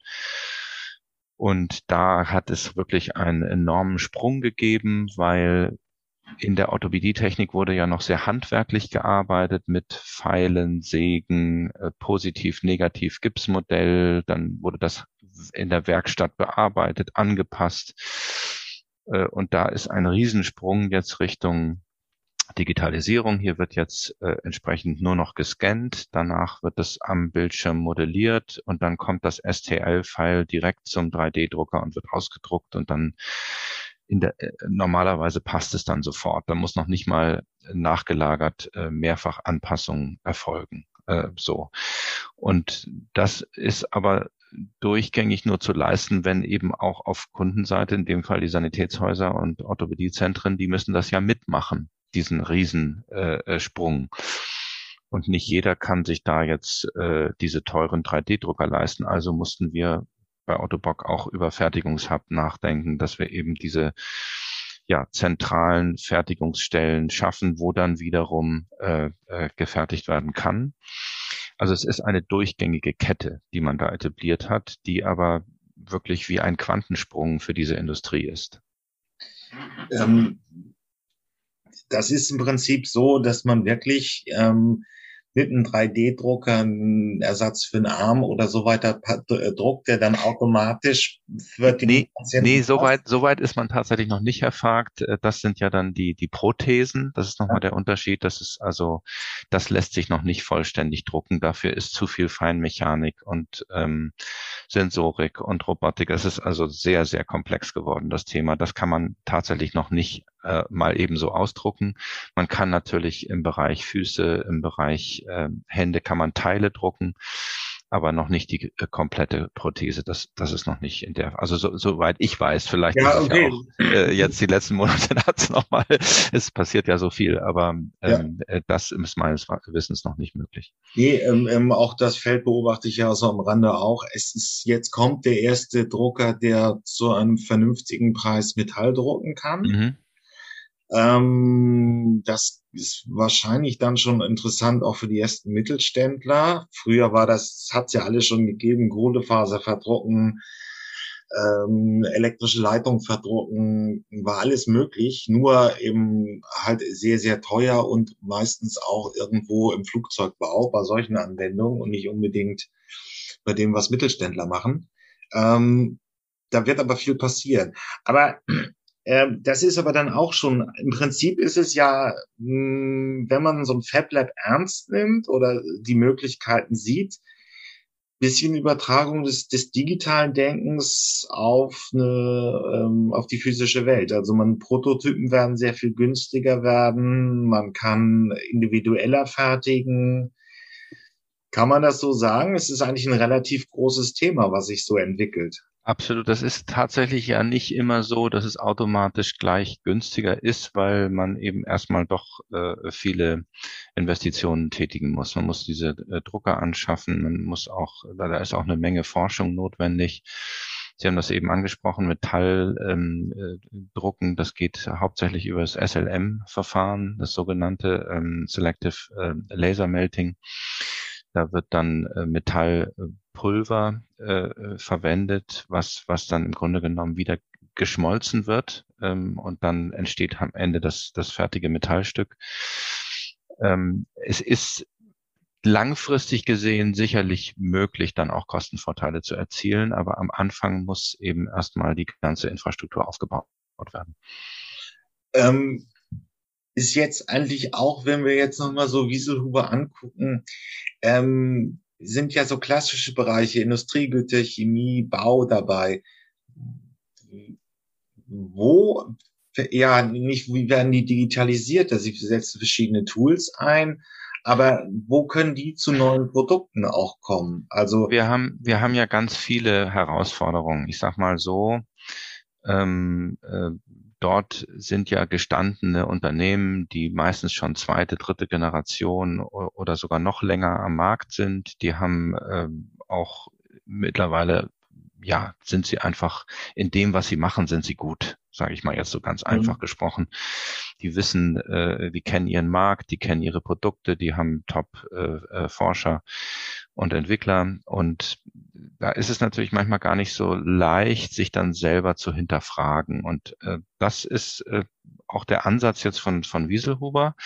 Und da hat es wirklich einen enormen Sprung gegeben, weil in der Orthopädietechnik wurde ja noch sehr handwerklich gearbeitet mit Pfeilen, Sägen, äh, positiv, negativ Gipsmodell. Dann wurde das in der Werkstatt bearbeitet, angepasst. Äh, und da ist ein Riesensprung jetzt Richtung Digitalisierung. Hier wird jetzt äh, entsprechend nur noch gescannt. Danach wird es am Bildschirm modelliert und dann kommt das STL-File direkt zum 3D-Drucker und wird ausgedruckt und dann der, äh, normalerweise passt es dann sofort. Da muss noch nicht mal nachgelagert äh, mehrfach Anpassungen erfolgen. Äh, so. Und das ist aber durchgängig nur zu leisten, wenn eben auch auf Kundenseite, in dem Fall die Sanitätshäuser und Orthopädiezentren, die müssen das ja mitmachen, diesen Riesensprung. Äh, und nicht jeder kann sich da jetzt äh, diese teuren 3D-Drucker leisten. Also mussten wir bei Ottobock auch über Fertigungshub nachdenken, dass wir eben diese ja, zentralen Fertigungsstellen schaffen, wo dann wiederum äh, äh, gefertigt werden kann. Also es ist eine durchgängige Kette, die man da etabliert hat, die aber wirklich wie ein Quantensprung für diese Industrie ist. Ähm, das ist im Prinzip so, dass man wirklich ähm, mit einem 3D-Drucker einen Ersatz für einen Arm oder so weiter äh, druckt, der dann automatisch wird nee, nee, so weit, so weit ist man tatsächlich noch nicht erfragt. Äh, das sind ja dann die, die Prothesen. Das ist nochmal ja. der Unterschied. Das ist also, das lässt sich noch nicht vollständig drucken. Dafür ist zu viel Feinmechanik und ähm, Sensorik und Robotik. Es ist also sehr, sehr komplex geworden, das Thema. Das kann man tatsächlich noch nicht äh, mal eben so ausdrucken. Man kann natürlich im Bereich Füße, im Bereich äh, Hände kann man Teile drucken, aber noch nicht die äh, komplette Prothese. Das, das ist noch nicht in der, also so, soweit ich weiß, vielleicht ja, okay. ja auch, äh, jetzt die letzten Monate hat's noch mal, es passiert ja so viel, aber ähm, ja. Äh, das ist meines Wissens noch nicht möglich. Nee, ähm, ähm, auch das Feld beobachte ich ja so am Rande auch. Es ist, jetzt kommt der erste Drucker, der zu einem vernünftigen Preis Metall drucken kann. Mhm. Ähm, das ist wahrscheinlich dann schon interessant auch für die ersten Mittelständler. Früher war das, hat es ja alles schon gegeben, Kohlefaser verdrucken, ähm, elektrische Leitung verdrucken, war alles möglich, nur eben halt sehr, sehr teuer und meistens auch irgendwo im Flugzeugbau bei solchen Anwendungen und nicht unbedingt bei dem, was Mittelständler machen. Ähm, da wird aber viel passieren. Aber das ist aber dann auch schon, im Prinzip ist es ja, hm, wenn man so ein Fab Lab ernst nimmt oder die Möglichkeiten sieht, bisschen Übertragung des, des digitalen Denkens auf eine, ähm, auf die physische Welt. Also man Prototypen werden sehr viel günstiger werden, man kann individueller fertigen. Kann man das so sagen? Es ist eigentlich ein relativ großes Thema, was sich so entwickelt. Absolut. Das ist tatsächlich ja nicht immer so, dass es automatisch gleich günstiger ist, weil man eben erstmal doch äh, viele Investitionen tätigen muss. Man muss diese äh, Drucker anschaffen, man muss auch, da ist auch eine Menge Forschung notwendig. Sie haben das eben angesprochen, Metalldrucken, ähm, Drucken. das geht hauptsächlich über das SLM-Verfahren, das sogenannte ähm, Selective äh, Laser Melting. Da wird dann äh, Metallpulver äh, verwendet, was, was dann im Grunde genommen wieder geschmolzen wird ähm, und dann entsteht am Ende das, das fertige Metallstück. Ähm, es ist langfristig gesehen sicherlich möglich, dann auch Kostenvorteile zu erzielen, aber am Anfang muss eben erstmal die ganze Infrastruktur aufgebaut werden. Ähm, ist jetzt eigentlich auch, wenn wir jetzt nochmal so Wieselhuber angucken, ähm, sind ja so klassische Bereiche, Industriegüter, Chemie, Bau dabei. Wo, ja, nicht, wie werden die digitalisiert? Also sie setzen verschiedene Tools ein, aber wo können die zu neuen Produkten auch kommen? Also wir haben, wir haben ja ganz viele Herausforderungen. Ich sag mal so, ähm, äh, dort sind ja gestandene Unternehmen, die meistens schon zweite, dritte Generation oder sogar noch länger am Markt sind. Die haben ähm, auch mittlerweile, ja, sind sie einfach in dem, was sie machen, sind sie gut, sage ich mal jetzt so ganz mhm. einfach gesprochen. Die wissen, äh, die kennen ihren Markt, die kennen ihre Produkte, die haben Top-Forscher. Äh, und Entwickler. Und da ist es natürlich manchmal gar nicht so leicht, sich dann selber zu hinterfragen. Und äh, das ist äh, auch der Ansatz jetzt von, von Wieselhuber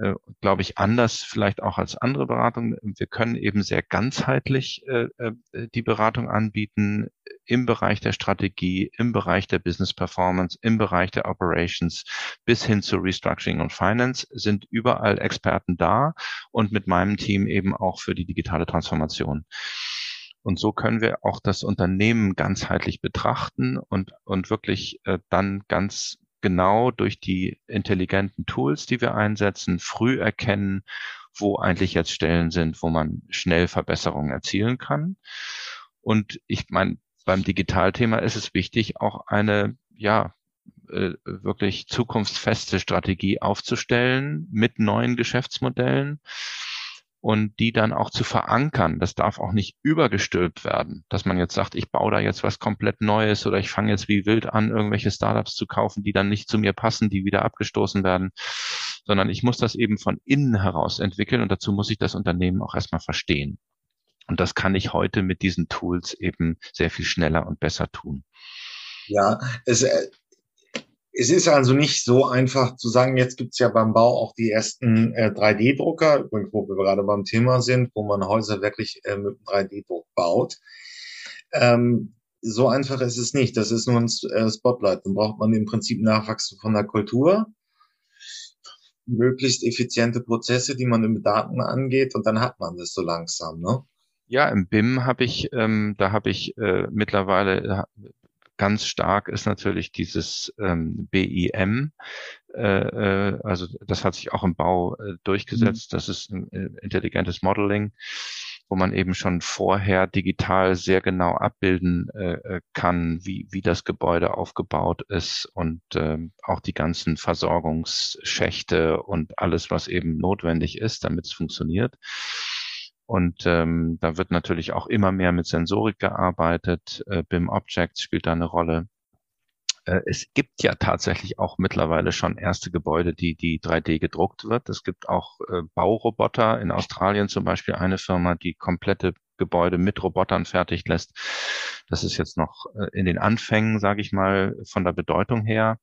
äh, glaube ich, anders vielleicht auch als andere Beratungen. Wir können eben sehr ganzheitlich äh, äh, die Beratung anbieten im Bereich der Strategie, im Bereich der Business Performance, im Bereich der Operations bis hin zu Restructuring und Finance sind überall Experten da und mit meinem Team eben auch für die digitale Transformation. Und so können wir auch das Unternehmen ganzheitlich betrachten und, und wirklich äh, dann ganz genau durch die intelligenten Tools, die wir einsetzen, früh erkennen, wo eigentlich jetzt Stellen sind, wo man schnell Verbesserungen erzielen kann. Und ich meine, beim Digitalthema ist es wichtig, auch eine, ja, äh, wirklich zukunftsfeste Strategie aufzustellen mit neuen Geschäftsmodellen und die dann auch zu verankern. Das darf auch nicht übergestülpt werden, dass man jetzt sagt, ich baue da jetzt was komplett Neues oder ich fange jetzt wie wild an, irgendwelche Startups zu kaufen, die dann nicht zu mir passen, die wieder abgestoßen werden, sondern ich muss das eben von innen heraus entwickeln und dazu muss ich das Unternehmen auch erstmal verstehen. Und das kann ich heute mit diesen Tools eben sehr viel schneller und besser tun. Ja, es, äh, es ist also nicht so einfach zu sagen, jetzt gibt's ja beim Bau auch die ersten äh, 3D-Drucker, übrigens, wo wir gerade beim Thema sind, wo man Häuser wirklich äh, mit 3D-Druck baut. Ähm, so einfach ist es nicht. Das ist nur ein äh, Spotlight. Dann braucht man im Prinzip Nachwachsen von der Kultur, möglichst effiziente Prozesse, die man mit Daten angeht, und dann hat man das so langsam. Ne? Ja, im BIM habe ich, ähm, da habe ich äh, mittlerweile ganz stark ist natürlich dieses ähm, BIM. Äh, äh, also das hat sich auch im Bau äh, durchgesetzt. Mhm. Das ist ein äh, intelligentes Modeling, wo man eben schon vorher digital sehr genau abbilden äh, äh, kann, wie, wie das Gebäude aufgebaut ist und äh, auch die ganzen Versorgungsschächte und alles, was eben notwendig ist, damit es funktioniert. Und ähm, da wird natürlich auch immer mehr mit Sensorik gearbeitet. Äh, BIM Objects spielt da eine Rolle. Äh, es gibt ja tatsächlich auch mittlerweile schon erste Gebäude, die, die 3D gedruckt wird. Es gibt auch äh, Bauroboter. In Australien zum Beispiel eine Firma, die komplette Gebäude mit Robotern fertig lässt. Das ist jetzt noch äh, in den Anfängen, sage ich mal, von der Bedeutung her.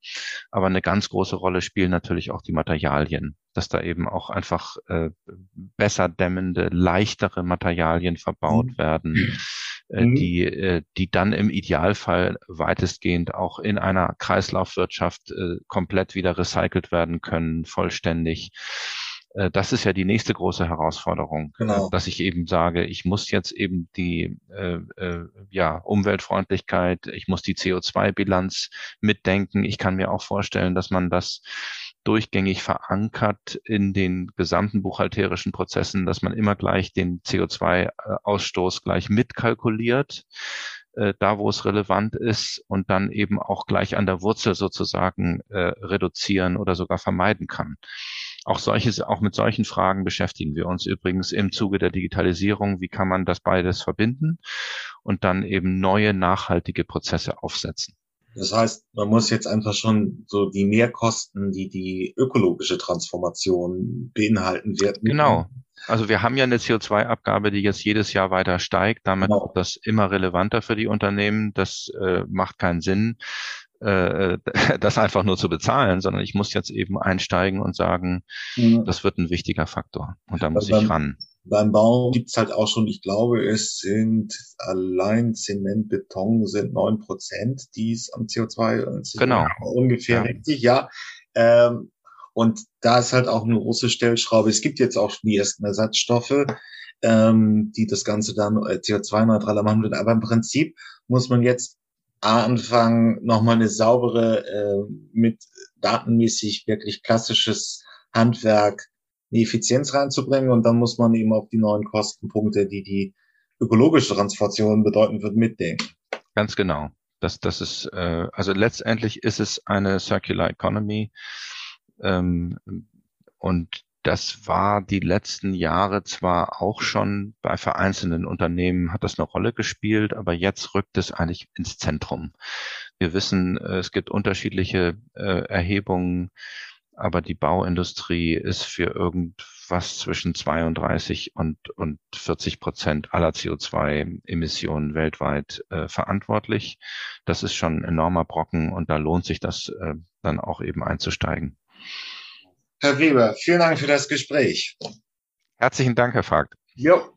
Aber eine ganz große Rolle spielen natürlich auch die Materialien, dass da eben auch einfach äh, besser dämmende, leichtere Materialien verbaut mhm. werden, äh, mhm. die, äh, die dann im Idealfall weitestgehend auch in einer Kreislaufwirtschaft äh, komplett wieder recycelt werden können, vollständig. Äh, das ist ja die nächste große Herausforderung, äh, genau. dass ich eben sage, ich muss jetzt eben die äh, äh, ja, Umweltfreundlichkeit, ich muss die CO2-Bilanz mitdenken. Ich kann mir auch vorstellen, dass man das durchgängig verankert in den gesamten buchhalterischen Prozessen, dass man immer gleich den CO2-Ausstoß gleich mitkalkuliert da wo es relevant ist und dann eben auch gleich an der Wurzel sozusagen äh, reduzieren oder sogar vermeiden kann. Auch solche, auch mit solchen Fragen beschäftigen wir uns übrigens im Zuge der Digitalisierung. Wie kann man das beides verbinden und dann eben neue nachhaltige Prozesse aufsetzen? Das heißt, man muss jetzt einfach schon so die Mehrkosten, die die ökologische Transformation beinhalten wird. Genau. Also wir haben ja eine CO2-Abgabe, die jetzt jedes Jahr weiter steigt. Damit genau. wird das immer relevanter für die Unternehmen. Das äh, macht keinen Sinn, äh, das einfach nur zu bezahlen, sondern ich muss jetzt eben einsteigen und sagen, mhm. das wird ein wichtiger Faktor und da muss beim, ich ran. Beim Bau gibt's halt auch schon, ich glaube, es sind allein Zement, Beton sind neun Prozent, die es am CO2 genau. ungefähr ja. richtig, ja. Ähm, und da ist halt auch eine große Stellschraube. Es gibt jetzt auch die ersten Ersatzstoffe, ähm, die das Ganze dann äh, CO2-neutraler machen würden. Aber im Prinzip muss man jetzt anfangen, nochmal eine saubere, äh, mit datenmäßig wirklich klassisches Handwerk eine Effizienz reinzubringen und dann muss man eben auch die neuen Kostenpunkte, die die ökologische Transformation bedeuten wird, mitdenken. Ganz genau. Das, das ist, äh, also letztendlich ist es eine Circular Economy ähm, und das war die letzten Jahre zwar auch schon bei vereinzelten Unternehmen hat das eine Rolle gespielt, aber jetzt rückt es eigentlich ins Zentrum. Wir wissen, es gibt unterschiedliche äh, Erhebungen, aber die Bauindustrie ist für irgendwas zwischen 32 und, und 40 Prozent aller CO2-Emissionen weltweit äh, verantwortlich. Das ist schon ein enormer Brocken und da lohnt sich das äh, dann auch eben einzusteigen. Herr Weber, vielen Dank für das Gespräch. Herzlichen Dank, Herr Fragt. Jo.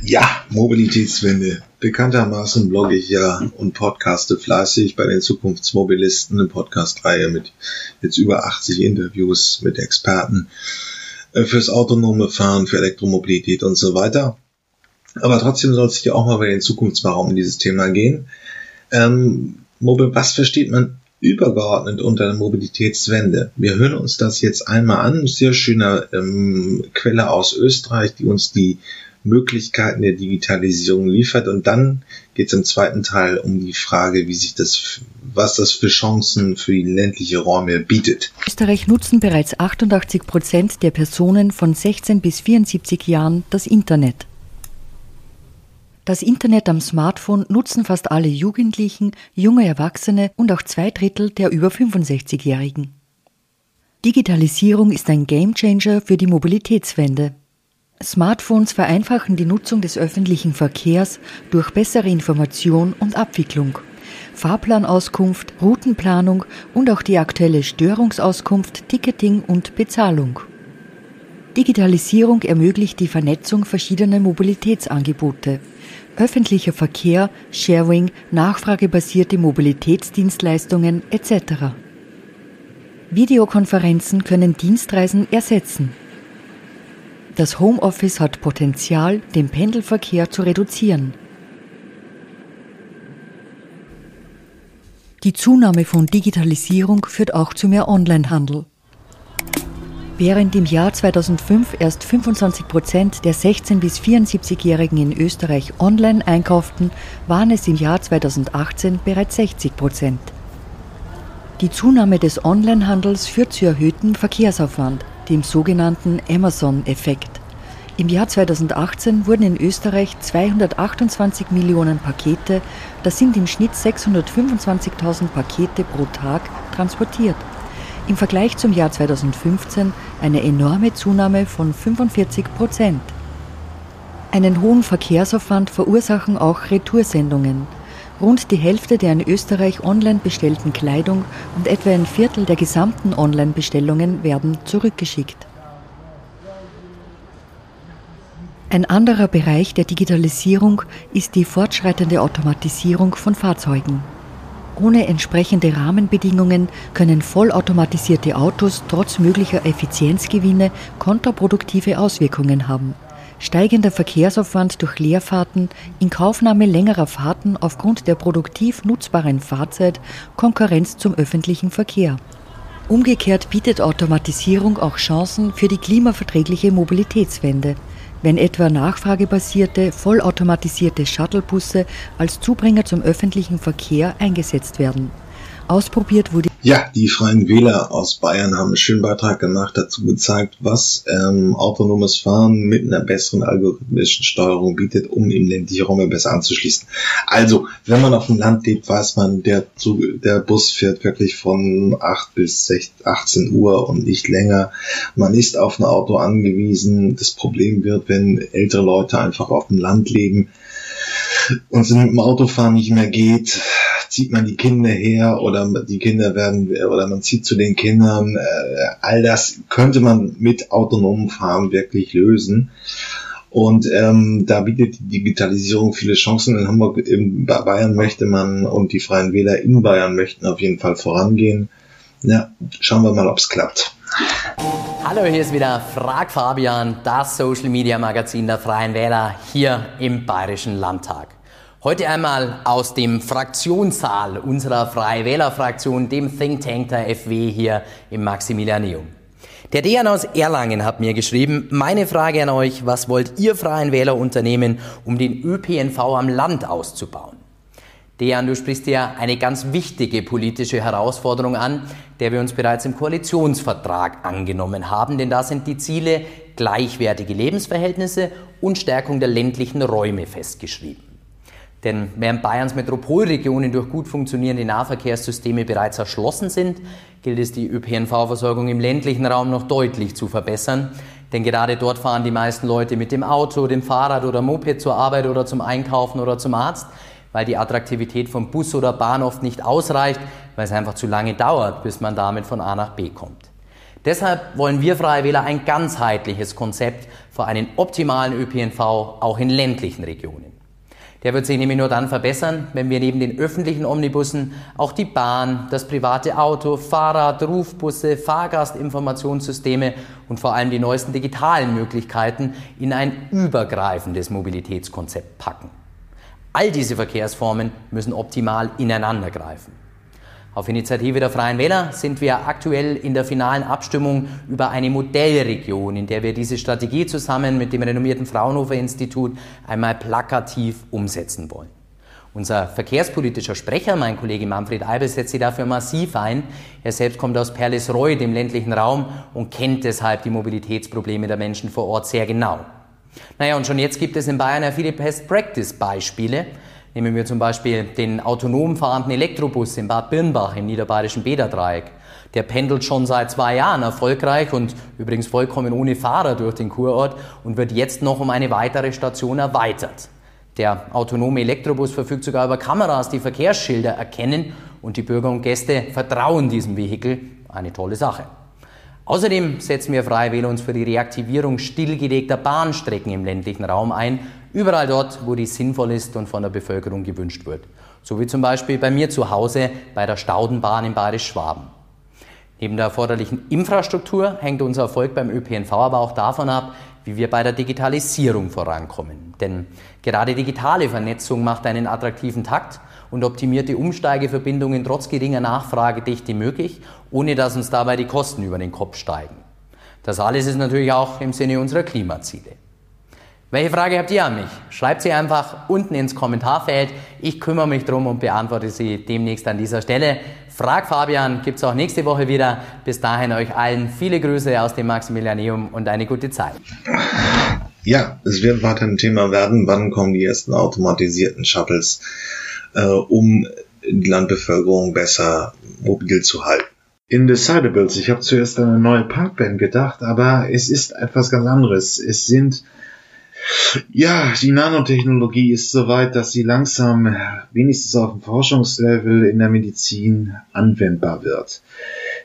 Ja, Mobilitätswende. Bekanntermaßen blogge ich ja und podcaste fleißig bei den Zukunftsmobilisten, eine Podcast-Reihe mit jetzt über 80 Interviews mit Experten äh, fürs autonome Fahren, für Elektromobilität und so weiter. Aber trotzdem soll es ja auch mal bei den Zukunftswarum in dieses Thema gehen. Ähm, was versteht man übergeordnet unter der Mobilitätswende. Wir hören uns das jetzt einmal an. Sehr schöne ähm, Quelle aus Österreich, die uns die Möglichkeiten der Digitalisierung liefert. Und dann geht es im zweiten Teil um die Frage, wie sich das, was das für Chancen für die ländliche Räume bietet. Österreich nutzen bereits 88 Prozent der Personen von 16 bis 74 Jahren das Internet. Das Internet am Smartphone nutzen fast alle Jugendlichen, junge Erwachsene und auch zwei Drittel der über 65-Jährigen. Digitalisierung ist ein Gamechanger für die Mobilitätswende. Smartphones vereinfachen die Nutzung des öffentlichen Verkehrs durch bessere Information und Abwicklung. Fahrplanauskunft, Routenplanung und auch die aktuelle Störungsauskunft, Ticketing und Bezahlung. Digitalisierung ermöglicht die Vernetzung verschiedener Mobilitätsangebote. Öffentlicher Verkehr, Sharing, nachfragebasierte Mobilitätsdienstleistungen etc. Videokonferenzen können Dienstreisen ersetzen. Das Homeoffice hat Potenzial, den Pendelverkehr zu reduzieren. Die Zunahme von Digitalisierung führt auch zu mehr Onlinehandel. Während im Jahr 2005 erst 25 Prozent der 16- bis 74-Jährigen in Österreich online einkauften, waren es im Jahr 2018 bereits 60 Prozent. Die Zunahme des Onlinehandels führt zu erhöhtem Verkehrsaufwand, dem sogenannten Amazon-Effekt. Im Jahr 2018 wurden in Österreich 228 Millionen Pakete, das sind im Schnitt 625.000 Pakete pro Tag, transportiert. Im Vergleich zum Jahr 2015 eine enorme Zunahme von 45 Prozent. Einen hohen Verkehrsaufwand verursachen auch Retoursendungen. Rund die Hälfte der in Österreich online bestellten Kleidung und etwa ein Viertel der gesamten Online-Bestellungen werden zurückgeschickt. Ein anderer Bereich der Digitalisierung ist die fortschreitende Automatisierung von Fahrzeugen. Ohne entsprechende Rahmenbedingungen können vollautomatisierte Autos trotz möglicher Effizienzgewinne kontraproduktive Auswirkungen haben. Steigender Verkehrsaufwand durch Leerfahrten, Inkaufnahme längerer Fahrten aufgrund der produktiv nutzbaren Fahrzeit, Konkurrenz zum öffentlichen Verkehr. Umgekehrt bietet Automatisierung auch Chancen für die klimaverträgliche Mobilitätswende wenn etwa nachfragebasierte, vollautomatisierte Shuttlebusse als Zubringer zum öffentlichen Verkehr eingesetzt werden. Ausprobiert wurde. Ja, die Freien Wähler aus Bayern haben einen schönen Beitrag gemacht, dazu gezeigt, was ähm, autonomes Fahren mit einer besseren algorithmischen Steuerung bietet, um im ländlichen Raum besser anzuschließen. Also, wenn man auf dem Land lebt, weiß man, der, der Bus fährt wirklich von 8 bis 16, 18 Uhr und nicht länger. Man ist auf ein Auto angewiesen. Das Problem wird, wenn ältere Leute einfach auf dem Land leben und es mit dem Autofahren nicht mehr geht, zieht man die Kinder her oder die Kinder werden oder man zieht zu den Kindern. Äh, all das könnte man mit autonomem Fahren wirklich lösen. Und ähm, da bietet die Digitalisierung viele Chancen. In Hamburg, in Bayern möchte man und die Freien Wähler in Bayern möchten auf jeden Fall vorangehen. Ja, schauen wir mal, ob es klappt. Hallo, hier ist wieder Frag Fabian, das Social Media Magazin der Freien Wähler hier im Bayerischen Landtag. Heute einmal aus dem Fraktionssaal unserer Freie Wähler-Fraktion, dem Think Tank der FW hier im Maximilianeum. Der Dejan aus Erlangen hat mir geschrieben, meine Frage an euch, was wollt ihr Freien Wähler unternehmen, um den ÖPNV am Land auszubauen? Dejan, du sprichst ja eine ganz wichtige politische Herausforderung an, der wir uns bereits im Koalitionsvertrag angenommen haben, denn da sind die Ziele gleichwertige Lebensverhältnisse und Stärkung der ländlichen Räume festgeschrieben. Denn während Bayerns Metropolregionen durch gut funktionierende Nahverkehrssysteme bereits erschlossen sind, gilt es, die ÖPNV-Versorgung im ländlichen Raum noch deutlich zu verbessern. Denn gerade dort fahren die meisten Leute mit dem Auto, dem Fahrrad oder Moped zur Arbeit oder zum Einkaufen oder zum Arzt, weil die Attraktivität von Bus oder Bahn oft nicht ausreicht, weil es einfach zu lange dauert, bis man damit von A nach B kommt. Deshalb wollen wir Freie Wähler ein ganzheitliches Konzept für einen optimalen ÖPNV auch in ländlichen Regionen. Der wird sich nämlich nur dann verbessern, wenn wir neben den öffentlichen Omnibussen auch die Bahn, das private Auto, Fahrrad, Rufbusse, Fahrgastinformationssysteme und vor allem die neuesten digitalen Möglichkeiten in ein übergreifendes Mobilitätskonzept packen. All diese Verkehrsformen müssen optimal ineinandergreifen. Auf Initiative der Freien Wähler sind wir aktuell in der finalen Abstimmung über eine Modellregion, in der wir diese Strategie zusammen mit dem renommierten Fraunhofer Institut einmal plakativ umsetzen wollen. Unser verkehrspolitischer Sprecher, mein Kollege Manfred Eibel, setzt sich dafür massiv ein. Er selbst kommt aus Perlisreuth, dem ländlichen Raum, und kennt deshalb die Mobilitätsprobleme der Menschen vor Ort sehr genau. Naja, und schon jetzt gibt es in Bayern ja viele Best-Practice-Beispiele. Nehmen wir zum Beispiel den autonom fahrenden Elektrobus in Bad Birnbach im niederbayerischen Bäderdreieck. Der pendelt schon seit zwei Jahren erfolgreich und übrigens vollkommen ohne Fahrer durch den Kurort und wird jetzt noch um eine weitere Station erweitert. Der autonome Elektrobus verfügt sogar über Kameras, die Verkehrsschilder erkennen und die Bürger und Gäste vertrauen diesem Vehikel. Eine tolle Sache. Außerdem setzen wir Freie Wähler uns für die Reaktivierung stillgelegter Bahnstrecken im ländlichen Raum ein Überall dort, wo die sinnvoll ist und von der Bevölkerung gewünscht wird. So wie zum Beispiel bei mir zu Hause bei der Staudenbahn in Bayerisch-Schwaben. Neben der erforderlichen Infrastruktur hängt unser Erfolg beim ÖPNV aber auch davon ab, wie wir bei der Digitalisierung vorankommen. Denn gerade digitale Vernetzung macht einen attraktiven Takt und optimierte Umsteigeverbindungen trotz geringer Nachfragedichte möglich, ohne dass uns dabei die Kosten über den Kopf steigen. Das alles ist natürlich auch im Sinne unserer Klimaziele. Welche Frage habt ihr an mich? Schreibt sie einfach unten ins Kommentarfeld. Ich kümmere mich drum und beantworte sie demnächst an dieser Stelle. Frag Fabian gibt es auch nächste Woche wieder. Bis dahin euch allen viele Grüße aus dem Maximilianeum und eine gute Zeit. Ja, es wird weiter ein Thema werden. Wann kommen die ersten automatisierten Shuttles, äh, um die Landbevölkerung besser mobil zu halten? Indecidables. Ich habe zuerst an eine neue Punkband gedacht, aber es ist etwas ganz anderes. Es sind ja, die Nanotechnologie ist so weit, dass sie langsam wenigstens auf dem Forschungslevel in der Medizin anwendbar wird.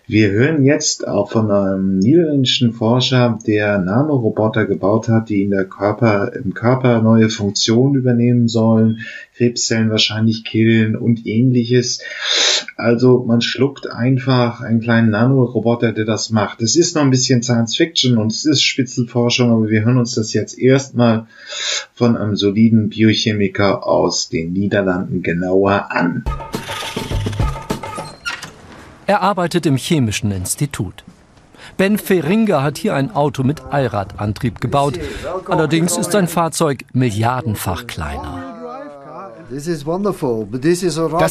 Wir hören jetzt auch von einem niederländischen Forscher, der Nanoroboter gebaut hat, die in der Körper, im Körper neue Funktionen übernehmen sollen, Krebszellen wahrscheinlich killen und ähnliches. Also man schluckt einfach einen kleinen Nanoroboter, der das macht. Es ist noch ein bisschen Science Fiction und es ist Spitzenforschung, aber wir hören uns das jetzt erstmal von einem soliden Biochemiker aus den Niederlanden genauer an. Er arbeitet im Chemischen Institut. Ben Feringer hat hier ein Auto mit Allradantrieb gebaut. Allerdings ist sein Fahrzeug milliardenfach kleiner. Das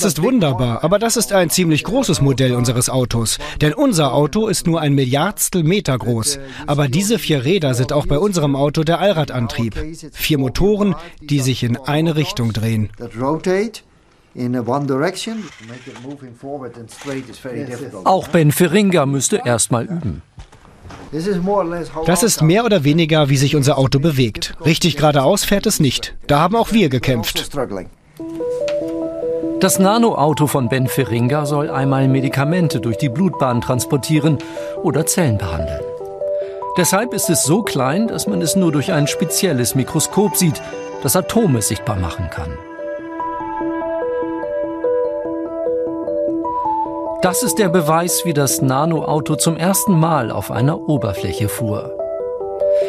ist wunderbar, aber das ist ein ziemlich großes Modell unseres Autos. Denn unser Auto ist nur ein Milliardstel Meter groß. Aber diese vier Räder sind auch bei unserem Auto der Allradantrieb. Vier Motoren, die sich in eine Richtung drehen. Auch Ben Feringa müsste erstmal üben. Das ist mehr oder weniger, wie sich unser Auto bewegt. Richtig geradeaus fährt es nicht. Da haben auch wir gekämpft. Das Nanoauto von Ben Feringa soll einmal Medikamente durch die Blutbahn transportieren oder Zellen behandeln. Deshalb ist es so klein, dass man es nur durch ein spezielles Mikroskop sieht, das Atome sichtbar machen kann. Das ist der Beweis, wie das Nanoauto zum ersten Mal auf einer Oberfläche fuhr.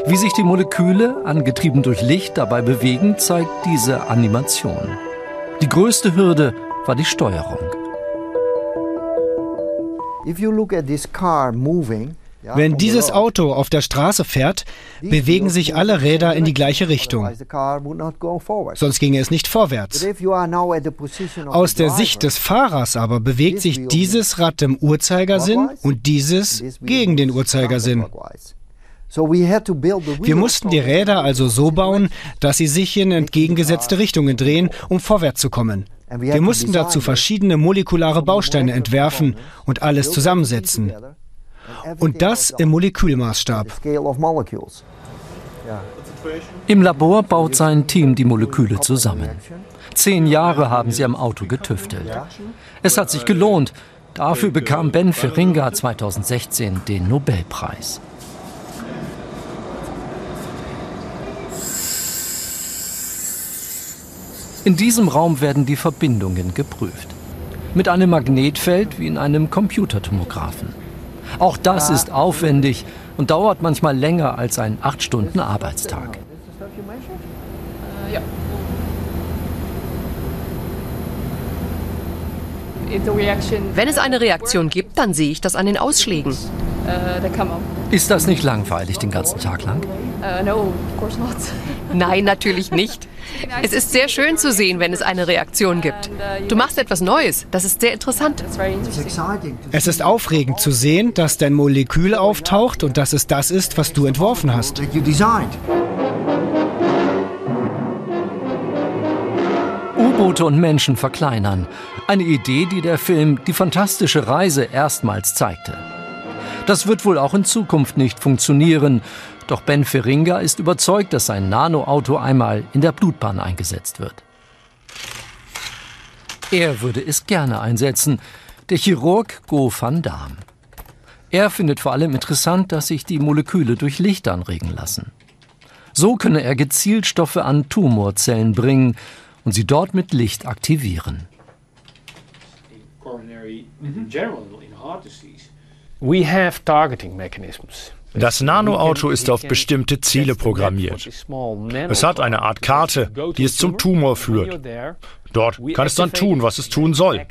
Wie sich die Moleküle, angetrieben durch Licht, dabei bewegen, zeigt diese Animation. Die größte Hürde war die Steuerung. Wenn dieses Auto auf der Straße fährt, bewegen sich alle Räder in die gleiche Richtung. Sonst ginge es nicht vorwärts. Aus der Sicht des Fahrers aber bewegt sich dieses Rad im Uhrzeigersinn und dieses gegen den Uhrzeigersinn. Wir mussten die Räder also so bauen, dass sie sich in entgegengesetzte Richtungen drehen, um vorwärts zu kommen. Wir mussten dazu verschiedene molekulare Bausteine entwerfen und alles zusammensetzen. Und das im Molekülmaßstab. Im Labor baut sein Team die Moleküle zusammen. Zehn Jahre haben sie am Auto getüftelt. Es hat sich gelohnt. Dafür bekam Ben Feringa 2016 den Nobelpreis. In diesem Raum werden die Verbindungen geprüft. Mit einem Magnetfeld wie in einem Computertomographen. Auch das ist aufwendig und dauert manchmal länger als ein 8 Stunden Arbeitstag. Wenn es eine Reaktion gibt, dann sehe ich das an den Ausschlägen. Ist das nicht langweilig den ganzen Tag lang? Nein, natürlich nicht. Es ist sehr schön zu sehen, wenn es eine Reaktion gibt. Du machst etwas Neues. Das ist sehr interessant. Es ist aufregend zu sehen, dass dein Molekül auftaucht und dass es das ist, was du entworfen hast. U-Boote und Menschen verkleinern. Eine Idee, die der Film Die fantastische Reise erstmals zeigte. Das wird wohl auch in Zukunft nicht funktionieren. Doch Ben Feringa ist überzeugt, dass sein Nanoauto einmal in der Blutbahn eingesetzt wird. Er würde es gerne einsetzen, der Chirurg Go van Daam. Er findet vor allem interessant, dass sich die Moleküle durch Licht anregen lassen. So könne er gezielt Stoffe an Tumorzellen bringen und sie dort mit Licht aktivieren. We have targeting mechanisms. Das Nanoauto ist auf bestimmte Ziele programmiert. Es hat eine Art Karte, die es zum Tumor führt. Dort kann es dann tun, was es tun soll.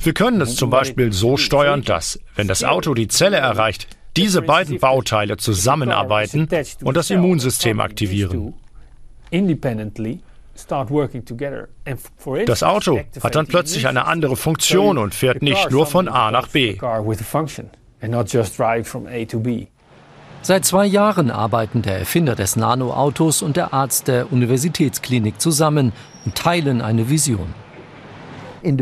Wir können es zum Beispiel so steuern, dass, wenn das Auto die Zelle erreicht, diese beiden Bauteile zusammenarbeiten und das Immunsystem aktivieren. Das Auto hat dann plötzlich eine andere Funktion und fährt nicht nur von A nach B. Seit zwei Jahren arbeiten der Erfinder des Nanoautos und der Arzt der Universitätsklinik zusammen und teilen eine Vision. In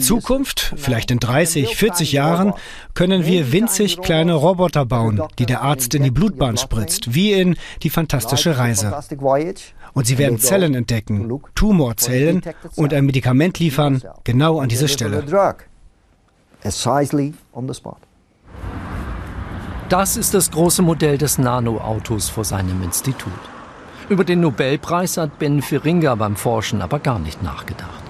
Zukunft, vielleicht in 30, 40 Jahren, können wir winzig kleine Roboter bauen, die der Arzt in die Blutbahn spritzt, wie in Die fantastische Reise. Und sie werden Zellen entdecken, Tumorzellen und ein Medikament liefern, genau an diese Stelle. Das ist das große Modell des Nanoautos vor seinem Institut. Über den Nobelpreis hat Ben Feringa beim Forschen aber gar nicht nachgedacht.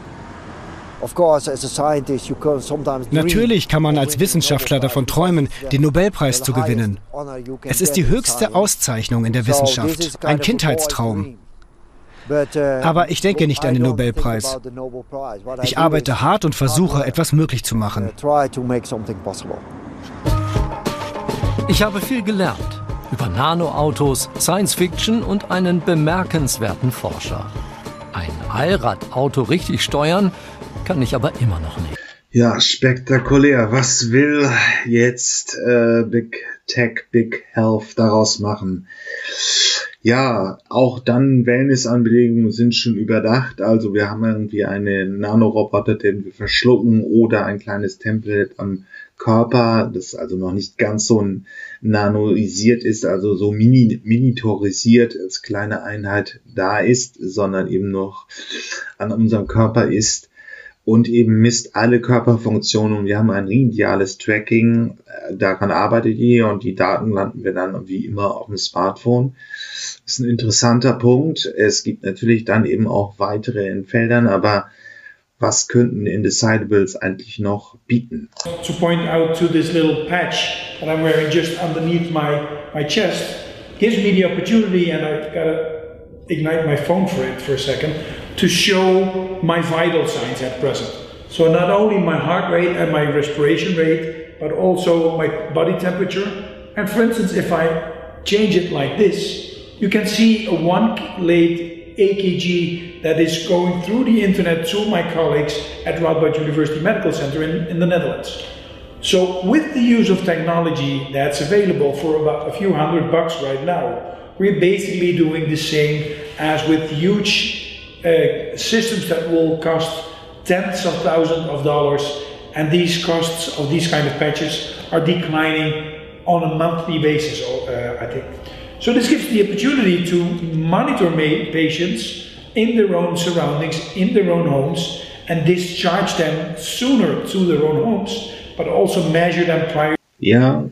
Natürlich kann man als Wissenschaftler davon träumen, den Nobelpreis zu gewinnen. Es ist die höchste Auszeichnung in der Wissenschaft, ein Kindheitstraum. Uh, aber ich denke nicht an den Nobelpreis. Ich arbeite hart und versuche, etwas möglich zu machen. Ich habe viel gelernt über Nanoautos, Science Fiction und einen bemerkenswerten Forscher. Ein Allradauto richtig steuern kann ich aber immer noch nicht. Ja, spektakulär. Was will jetzt äh, Big Tech, Big Health daraus machen? Ja, auch dann Wellnessanbedingungen sind schon überdacht. Also wir haben irgendwie einen Nanoroboter, den wir verschlucken oder ein kleines Template am Körper, das also noch nicht ganz so nanoisiert ist, also so mini, miniaturisiert als kleine Einheit da ist, sondern eben noch an unserem Körper ist und eben misst alle Körperfunktionen wir haben ein ideales Tracking, daran arbeitet ihr und die Daten landen wir dann wie immer auf dem Smartphone. Das ist ein interessanter Punkt. Es gibt natürlich dann eben auch weitere in Feldern, aber was könnten Indecidables eigentlich noch bieten? To point out to this little patch that I'm wearing just underneath my, my chest gives me the opportunity, and I've got to ignite my phone for it for a second, to show my vital signs at present. So not only my heart rate and my respiration rate, but also my body temperature. And for instance, if I change it like this, you can see a one late AKG that is going through the internet to my colleagues at Radboud University Medical Center in, in the Netherlands. So with the use of technology that's available for about a few hundred bucks right now, we're basically doing the same as with huge uh, systems that will cost tens of thousands of dollars and these costs of these kind of patches are declining on a monthly basis, uh, I think. So this gives the opportunity to monitor patients in their own surroundings, in their own homes, and discharge them sooner to their own homes, but also measure them prior. Ja,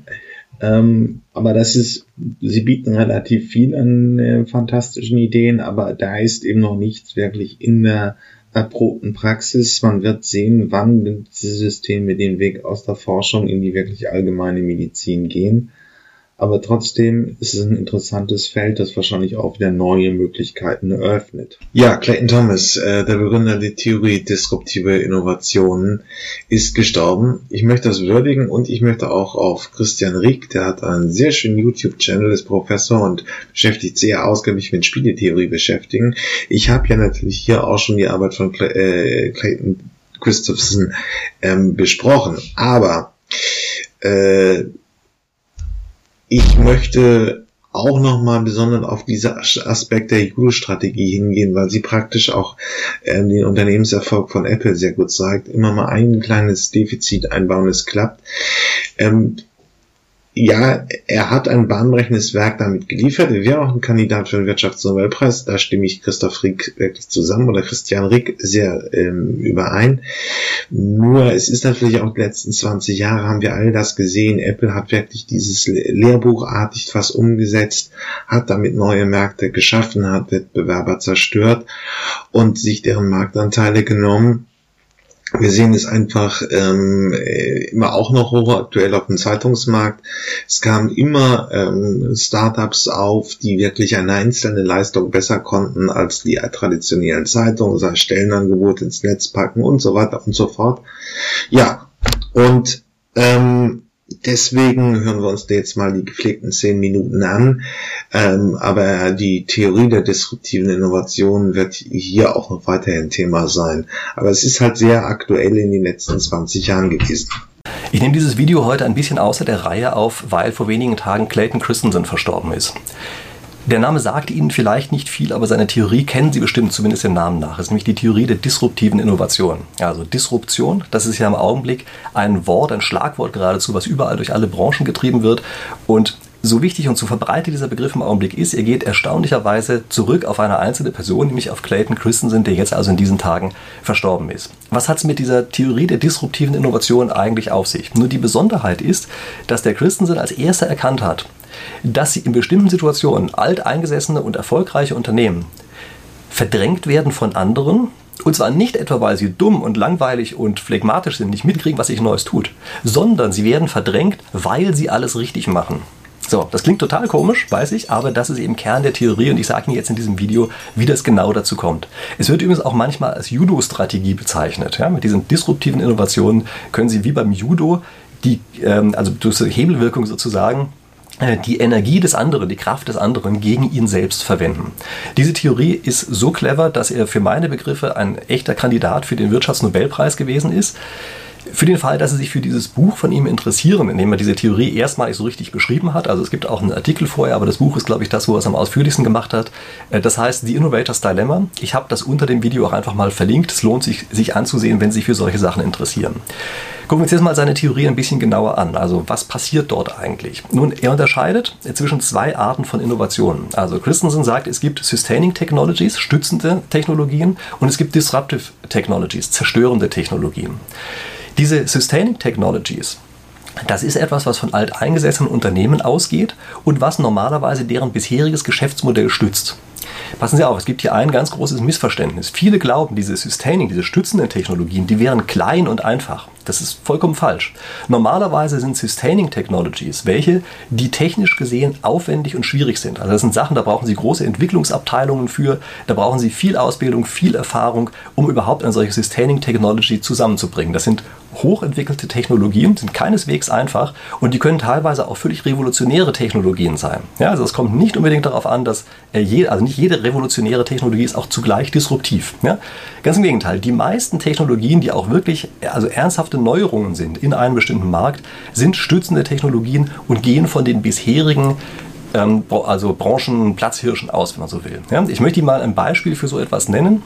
ähm, aber das ist, sie bieten relativ viel an äh, fantastischen Ideen, aber da ist eben noch nichts wirklich in der erprobten Praxis. Man wird sehen, wann diese Systeme den Weg aus der Forschung in die wirklich allgemeine Medizin gehen. Aber trotzdem ist es ein interessantes Feld, das wahrscheinlich auch wieder neue Möglichkeiten eröffnet. Ja, Clayton Thomas, äh, der Begründer der Theorie disruptive Innovationen, ist gestorben. Ich möchte das würdigen und ich möchte auch auf Christian Rieck, der hat einen sehr schönen YouTube-Channel, ist Professor und beschäftigt sehr ausgiebig mit Spieletheorie beschäftigen. Ich habe ja natürlich hier auch schon die Arbeit von Cl äh, Clayton Christopherson ähm, besprochen, aber äh, ich möchte auch nochmal besonders auf diese Aspekt der Judo-Strategie hingehen, weil sie praktisch auch ähm, den Unternehmenserfolg von Apple sehr gut zeigt. Immer mal ein kleines Defizit einbauen, es klappt. Ähm, ja, er hat ein bahnbrechendes Werk damit geliefert. Er wäre auch ein Kandidat für den Wirtschaftsnobelpreis. Da stimme ich Christoph Rieck wirklich zusammen oder Christian Rieck sehr ähm, überein. Nur es ist natürlich auch die letzten 20 Jahre haben wir all das gesehen. Apple hat wirklich dieses Lehrbuchartig fast umgesetzt, hat damit neue Märkte geschaffen, hat Wettbewerber zerstört und sich deren Marktanteile genommen wir sehen es einfach ähm, immer auch noch hochaktuell auf dem Zeitungsmarkt. Es kamen immer ähm, Startups auf, die wirklich eine einzelne Leistung besser konnten als die traditionellen Zeitungen, sei Stellenangebot ins Netz packen und so weiter und so fort. Ja, und ähm, Deswegen hören wir uns jetzt mal die gepflegten zehn Minuten an. Ähm, aber die Theorie der disruptiven Innovation wird hier auch noch weiterhin Thema sein. Aber es ist halt sehr aktuell in den letzten 20 Jahren gewesen. Ich nehme dieses Video heute ein bisschen außer der Reihe auf, weil vor wenigen Tagen Clayton Christensen verstorben ist. Der Name sagt Ihnen vielleicht nicht viel, aber seine Theorie kennen Sie bestimmt, zumindest dem Namen nach. Es ist nämlich die Theorie der disruptiven Innovation. Also Disruption, das ist ja im Augenblick ein Wort, ein Schlagwort geradezu, was überall durch alle Branchen getrieben wird. Und so wichtig und so verbreitet dieser Begriff im Augenblick ist, er geht erstaunlicherweise zurück auf eine einzelne Person, nämlich auf Clayton Christensen, der jetzt also in diesen Tagen verstorben ist. Was hat es mit dieser Theorie der disruptiven Innovation eigentlich auf sich? Nur die Besonderheit ist, dass der Christensen als erster erkannt hat, dass sie in bestimmten Situationen alteingesessene und erfolgreiche Unternehmen verdrängt werden von anderen, und zwar nicht etwa, weil sie dumm und langweilig und phlegmatisch sind, nicht mitkriegen, was sich Neues tut, sondern sie werden verdrängt, weil sie alles richtig machen. So, das klingt total komisch, weiß ich, aber das ist eben Kern der Theorie und ich sage Ihnen jetzt in diesem Video, wie das genau dazu kommt. Es wird übrigens auch manchmal als Judo-Strategie bezeichnet. Ja, mit diesen disruptiven Innovationen können Sie wie beim Judo die, ähm, also durch Hebelwirkung sozusagen, die Energie des anderen, die Kraft des anderen gegen ihn selbst verwenden. Diese Theorie ist so clever, dass er für meine Begriffe ein echter Kandidat für den Wirtschaftsnobelpreis gewesen ist. Für den Fall, dass Sie sich für dieses Buch von ihm interessieren, in dem er diese Theorie erstmalig so richtig beschrieben hat, also es gibt auch einen Artikel vorher, aber das Buch ist, glaube ich, das, wo er es am ausführlichsten gemacht hat. Äh, das heißt The Innovator's Dilemma. Ich habe das unter dem Video auch einfach mal verlinkt. Es lohnt sich, sich anzusehen, wenn Sie sich für solche Sachen interessieren. Gucken wir uns jetzt mal seine Theorie ein bisschen genauer an. Also was passiert dort eigentlich? Nun, er unterscheidet zwischen zwei Arten von Innovationen. Also Christensen sagt, es gibt Sustaining Technologies, stützende Technologien, und es gibt Disruptive Technologies, zerstörende Technologien. Diese Sustaining Technologies, das ist etwas, was von alteingesessenen Unternehmen ausgeht und was normalerweise deren bisheriges Geschäftsmodell stützt. Passen Sie auf, es gibt hier ein ganz großes Missverständnis. Viele glauben, diese Sustaining, diese stützenden Technologien, die wären klein und einfach. Das ist vollkommen falsch. Normalerweise sind Sustaining Technologies welche, die technisch gesehen aufwendig und schwierig sind. Also das sind Sachen, da brauchen Sie große Entwicklungsabteilungen für, da brauchen Sie viel Ausbildung, viel Erfahrung, um überhaupt eine solche Sustaining Technology zusammenzubringen. Das sind hochentwickelte Technologien, sind keineswegs einfach und die können teilweise auch völlig revolutionäre Technologien sein. Ja, also es kommt nicht unbedingt darauf an, dass äh, je, also nicht jede revolutionäre Technologie ist auch zugleich disruptiv. Ja? Ganz im Gegenteil, die meisten Technologien, die auch wirklich also ernsthafte Neuerungen sind in einem bestimmten Markt, sind stützende Technologien und gehen von den bisherigen ähm, also Branchenplatzhirschen aus, wenn man so will. Ja? Ich möchte Ihnen mal ein Beispiel für so etwas nennen.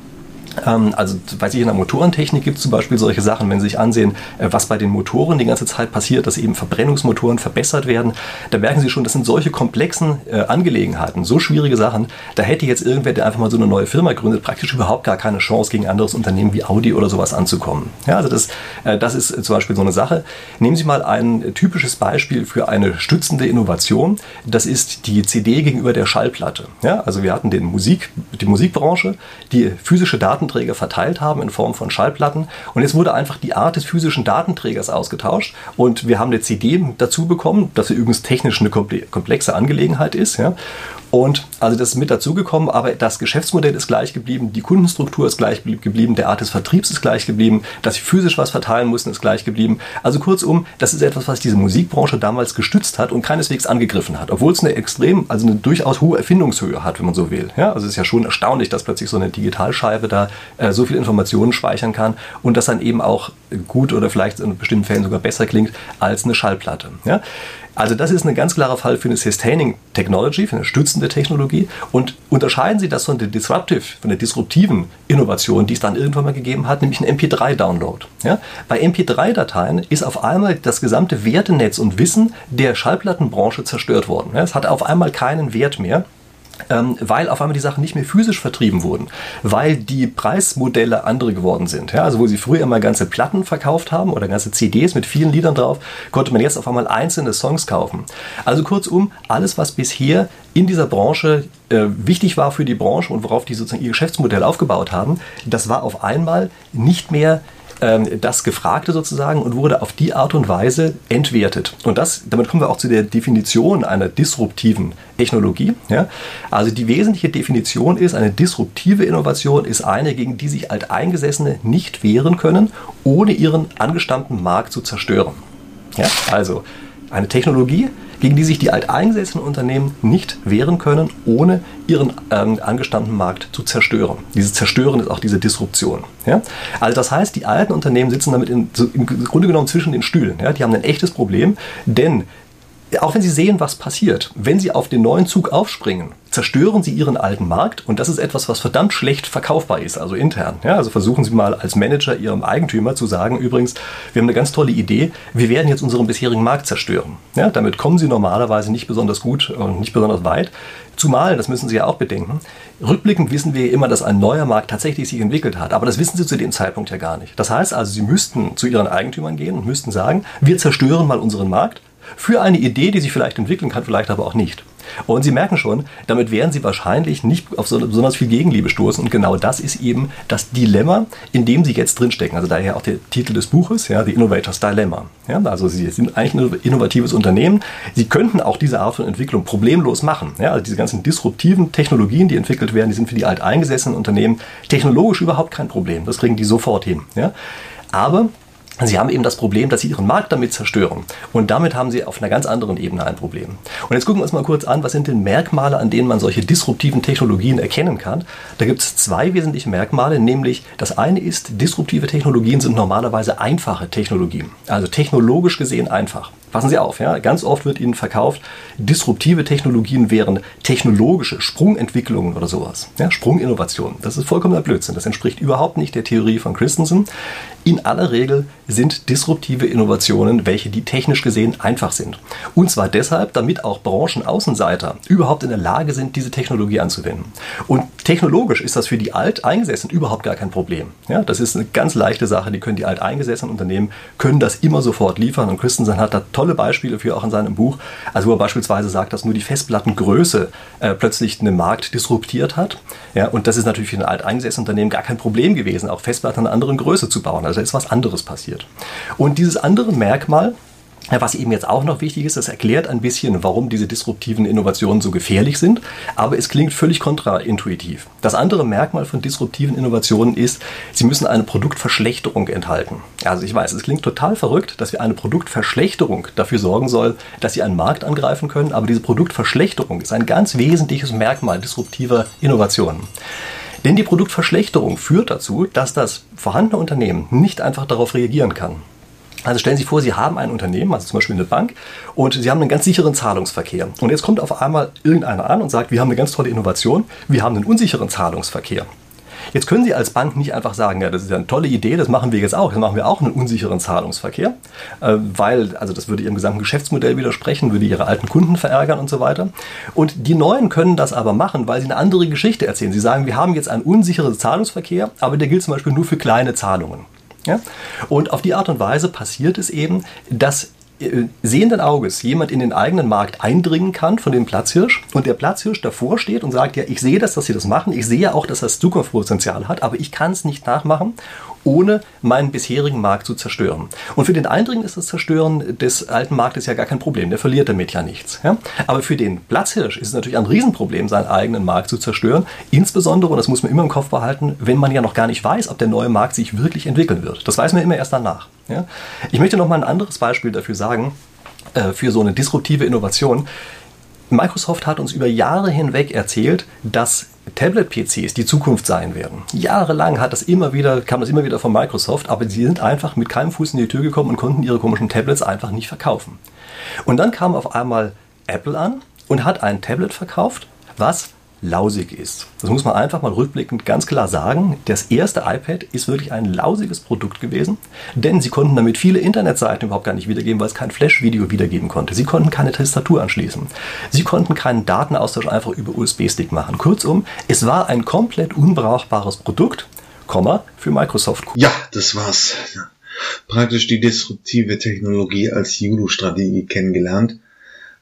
Ähm, also, weiß ich, in der Motorentechnik gibt es zum Beispiel solche Sachen, wenn Sie sich ansehen, äh, was bei den Motoren die ganze Zeit passiert, dass eben Verbrennungsmotoren verbessert werden, da merken Sie schon, das sind solche komplexen äh, Angelegenheiten, so schwierige Sachen, da hätte jetzt irgendwer, der einfach mal so eine neue Firma gründet, praktisch überhaupt gar keine Chance, gegen ein anderes Unternehmen wie Audi oder sowas anzukommen. Ja, also das, äh, das ist zum Beispiel so eine Sache. Nehmen Sie mal ein typisches Beispiel für eine stützende Innovation. Das ist die CD gegenüber der Schallplatte. Ja, also wir hatten den Musik, die Musikbranche, die physische Daten Datenträger verteilt haben in Form von Schallplatten. Und jetzt wurde einfach die Art des physischen Datenträgers ausgetauscht und wir haben eine CD dazu bekommen, das übrigens technisch eine komplexe Angelegenheit ist. Ja. Und also das ist mit dazugekommen, aber das Geschäftsmodell ist gleich geblieben, die Kundenstruktur ist gleich geblieben, der Art des Vertriebs ist gleich geblieben, dass sie physisch was verteilen mussten, ist gleich geblieben. Also kurzum, das ist etwas, was diese Musikbranche damals gestützt hat und keineswegs angegriffen hat, obwohl es eine extrem, also eine durchaus hohe Erfindungshöhe hat, wenn man so will. Ja, also es ist ja schon erstaunlich, dass plötzlich so eine Digitalscheibe da äh, so viele Informationen speichern kann und das dann eben auch gut oder vielleicht in bestimmten Fällen sogar besser klingt als eine Schallplatte. Ja? Also das ist ein ganz klarer Fall für eine Sustaining Technology, für eine stützende Technologie. Und unterscheiden Sie das von der Disruptive, von der disruptiven Innovation, die es dann irgendwann mal gegeben hat, nämlich ein MP3-Download. Ja? Bei MP3-Dateien ist auf einmal das gesamte Wertenetz und Wissen der Schallplattenbranche zerstört worden. Ja? Es hat auf einmal keinen Wert mehr ähm, weil auf einmal die Sachen nicht mehr physisch vertrieben wurden, weil die Preismodelle andere geworden sind. Ja, also wo sie früher immer ganze Platten verkauft haben oder ganze CDs mit vielen Liedern drauf, konnte man jetzt auf einmal einzelne Songs kaufen. Also kurzum, alles, was bisher in dieser Branche äh, wichtig war für die Branche und worauf die sozusagen ihr Geschäftsmodell aufgebaut haben, das war auf einmal nicht mehr ähm, das Gefragte sozusagen und wurde auf die Art und Weise entwertet. Und das, damit kommen wir auch zu der Definition einer disruptiven Technologie. Ja? Also die wesentliche Definition ist, eine disruptive Innovation ist eine, gegen die sich Alteingesessene nicht wehren können, ohne ihren angestammten Markt zu zerstören. Ja? Also eine Technologie, gegen die sich die alteingesessenen Unternehmen nicht wehren können, ohne ihren ähm, angestammten Markt zu zerstören. Dieses Zerstören ist auch diese Disruption. Ja? Also das heißt, die alten Unternehmen sitzen damit in, so im Grunde genommen zwischen den Stühlen. Ja? Die haben ein echtes Problem, denn auch wenn sie sehen, was passiert, wenn sie auf den neuen Zug aufspringen, zerstören sie ihren alten Markt und das ist etwas, was verdammt schlecht verkaufbar ist, also intern. Ja, also versuchen Sie mal als Manager Ihrem Eigentümer zu sagen, übrigens, wir haben eine ganz tolle Idee, wir werden jetzt unseren bisherigen Markt zerstören. Ja, damit kommen Sie normalerweise nicht besonders gut und nicht besonders weit. Zumal, das müssen Sie ja auch bedenken, rückblickend wissen wir immer, dass ein neuer Markt tatsächlich sich entwickelt hat. Aber das wissen Sie zu dem Zeitpunkt ja gar nicht. Das heißt also, Sie müssten zu Ihren Eigentümern gehen und müssten sagen, wir zerstören mal unseren Markt für eine Idee, die sich vielleicht entwickeln kann, vielleicht aber auch nicht. Und Sie merken schon, damit werden Sie wahrscheinlich nicht auf so, besonders viel Gegenliebe stoßen. Und genau das ist eben das Dilemma, in dem Sie jetzt drinstecken. Also daher auch der Titel des Buches, ja, The Innovators Dilemma. Ja, also Sie sind eigentlich ein innovatives Unternehmen. Sie könnten auch diese Art von Entwicklung problemlos machen. Ja, also diese ganzen disruptiven Technologien, die entwickelt werden, die sind für die alteingesessenen Unternehmen technologisch überhaupt kein Problem. Das kriegen die sofort hin. Ja. Aber Sie haben eben das Problem, dass Sie Ihren Markt damit zerstören. Und damit haben Sie auf einer ganz anderen Ebene ein Problem. Und jetzt gucken wir uns mal kurz an, was sind denn Merkmale, an denen man solche disruptiven Technologien erkennen kann. Da gibt es zwei wesentliche Merkmale, nämlich das eine ist, disruptive Technologien sind normalerweise einfache Technologien. Also technologisch gesehen einfach. Passen Sie auf, ja? ganz oft wird Ihnen verkauft, disruptive Technologien wären technologische Sprungentwicklungen oder sowas. Ja? Sprunginnovationen. Das ist vollkommener Blödsinn. Das entspricht überhaupt nicht der Theorie von Christensen. In aller Regel sind disruptive Innovationen welche, die technisch gesehen einfach sind. Und zwar deshalb, damit auch Branchenaußenseiter überhaupt in der Lage sind, diese Technologie anzuwenden. Und technologisch ist das für die Alteingesessenen überhaupt gar kein Problem. Ja? Das ist eine ganz leichte Sache. Die können die alteingesessenen Unternehmen können das immer sofort liefern. Und Christensen hat da tolle Beispiele für auch in seinem Buch. Also wo er beispielsweise sagt, dass nur die Festplattengröße äh, plötzlich einen Markt disruptiert hat. Ja, und das ist natürlich für ein alteingesessenes Unternehmen gar kein Problem gewesen, auch Festplatten einer anderen Größe zu bauen. Also ist was anderes passiert. Und dieses andere Merkmal, Was eben jetzt auch noch wichtig ist, das erklärt ein bisschen, warum diese disruptiven Innovationen so gefährlich sind, aber es klingt völlig kontraintuitiv. Das andere Merkmal von disruptiven Innovationen ist, sie müssen eine Produktverschlechterung enthalten. Also ich weiß, es klingt total verrückt, dass wir eine Produktverschlechterung dafür sorgen soll, dass sie einen Markt angreifen können, aber diese Produktverschlechterung ist ein ganz wesentliches Merkmal disruptiver Innovationen. Denn die Produktverschlechterung führt dazu, dass das vorhandene Unternehmen nicht einfach darauf reagieren kann. Also stellen Sie sich vor, Sie haben ein Unternehmen, also zum Beispiel eine Bank, und Sie haben einen ganz sicheren Zahlungsverkehr. Und jetzt kommt auf einmal irgendeiner an und sagt, wir haben eine ganz tolle Innovation, wir haben einen unsicheren Zahlungsverkehr. Jetzt können Sie als Bank nicht einfach sagen, ja, das ist ja eine tolle Idee, das machen wir jetzt auch. Dann machen wir auch einen unsicheren Zahlungsverkehr, äh, weil, also das würde Ihrem gesamten Geschäftsmodell widersprechen, würde Ihre alten Kunden verärgern und so weiter. Und die Neuen können das aber machen, weil sie eine andere Geschichte erzählen. Sie sagen, wir haben jetzt einen unsicheren Zahlungsverkehr, aber der gilt zum Beispiel nur für kleine Zahlungen. Ja? Und auf die Art und Weise passiert es eben, dass äh, sehenden Auges jemand in den eigenen Markt eindringen kann von dem Platzhirsch und der Platzhirsch davor steht und sagt, ja, ich sehe das, dass sie das machen, ich sehe auch, dass das Zukunftspotenzial hat, aber ich kann es nicht nachmachen ohne meinen bisherigen Markt zu zerstören. Und für den Eindringen ist das Zerstören des alten Marktes ja gar kein Problem, der verliert damit ja nichts. Ja? Aber für den Platzhirsch ist es natürlich ein Riesenproblem, seinen eigenen Markt zu zerstören, insbesondere, und das muss man immer im Kopf behalten, wenn man ja noch gar nicht weiß, ob der neue Markt sich wirklich entwickeln wird. Das weiß man immer erst danach. Ja? Ich möchte noch mal ein anderes Beispiel dafür sagen, äh, für so eine disruptive Innovation. Microsoft hat uns über Jahre hinweg erzählt, dass Tablet-PCs die Zukunft sein werden. Jahrelang hat das immer wieder, kam das immer wieder von Microsoft, aber sie sind einfach mit keinem Fuß in die Tür gekommen und konnten ihre komischen Tablets einfach nicht verkaufen. Und dann kam auf einmal Apple an und hat ein Tablet verkauft, was lausig ist. Das muss man einfach mal rückblickend ganz klar sagen. Das erste iPad ist wirklich ein lausiges Produkt gewesen, denn sie konnten damit viele Internetseiten überhaupt gar nicht wiedergeben, weil es kein Flash-Video wiedergeben konnte. Sie konnten keine Tastatur anschließen. Sie konnten keinen Datenaustausch einfach über USB-Stick machen. Kurzum, es war ein komplett unbrauchbares Produkt, Komma, für Microsoft. Ja, das war's. Praktisch die disruptive Technologie als Judo-Strategie kennengelernt.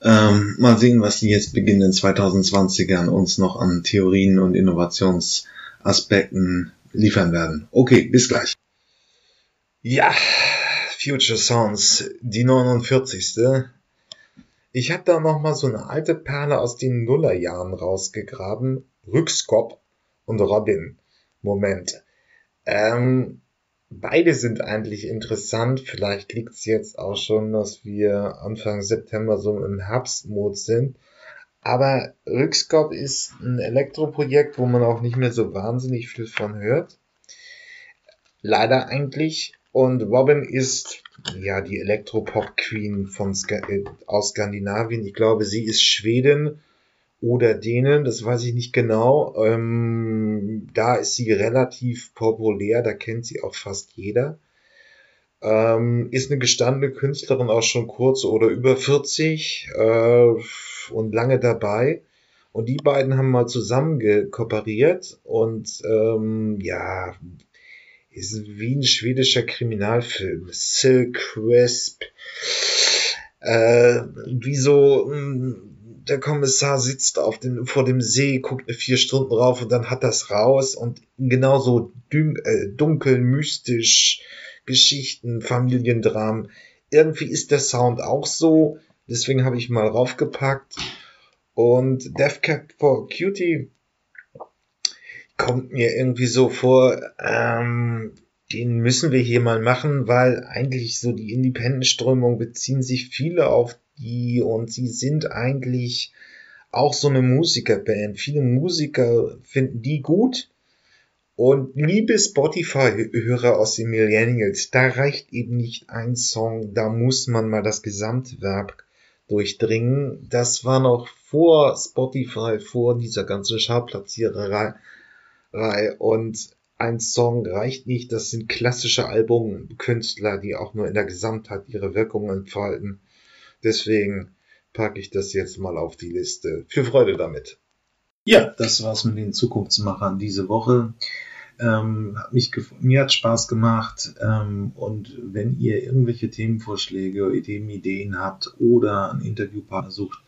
Ähm, mal sehen, was die jetzt beginnen 2020ern uns noch an Theorien und Innovationsaspekten liefern werden. Okay, bis gleich. Ja, Future Sounds, die 49. Ich habe da noch mal so eine alte Perle aus den Nullerjahren rausgegraben. Rückskop und Robin. Moment. Ähm, Beide sind eigentlich interessant. Vielleicht liegt es jetzt auch schon, dass wir Anfang September so im Herbstmod sind. Aber Rückscope ist ein Elektroprojekt, wo man auch nicht mehr so wahnsinnig viel von hört. Leider eigentlich. Und Robin ist ja die Elektropop-Queen von Sk äh, aus Skandinavien. Ich glaube, sie ist Schwedin oder denen, das weiß ich nicht genau. Ähm, da ist sie relativ populär, da kennt sie auch fast jeder. Ähm, ist eine gestandene Künstlerin auch schon kurz oder über 40 äh, und lange dabei. Und die beiden haben mal zusammen kooperiert und ähm, ja, ist wie ein schwedischer Kriminalfilm. Silk Crisp. Äh, wie so hm, der Kommissar sitzt auf dem, vor dem See, guckt vier Stunden rauf und dann hat das raus und genauso dün, äh, dunkel, mystisch, Geschichten, Familiendramen. Irgendwie ist der Sound auch so, deswegen habe ich mal raufgepackt. Und Death Cat for Cutie kommt mir irgendwie so vor, ähm, den müssen wir hier mal machen, weil eigentlich so die Independent-Strömung beziehen sich viele auf die und sie sind eigentlich auch so eine Musikerband. Viele Musiker finden die gut. Und liebe Spotify-Hörer aus den Millennials, da reicht eben nicht ein Song, da muss man mal das Gesamtwerk durchdringen. Das war noch vor Spotify, vor dieser ganzen Chartplatziererei. Und ein Song reicht nicht, das sind klassische Albumkünstler, die auch nur in der Gesamtheit ihre Wirkung entfalten. Deswegen packe ich das jetzt mal auf die Liste. Viel Freude damit. Ja, das war's mit den Zukunftsmachern diese Woche. Ähm, hat mich mir hat Spaß gemacht und wenn ihr irgendwelche Themenvorschläge, Ideen, Ideen habt oder einen Interviewpartner sucht,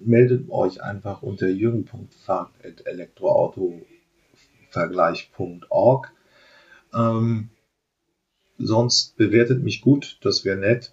meldet euch einfach unter jürgen.fahrt.elektroautovergleich.org. Ähm, sonst bewertet mich gut, das wäre nett.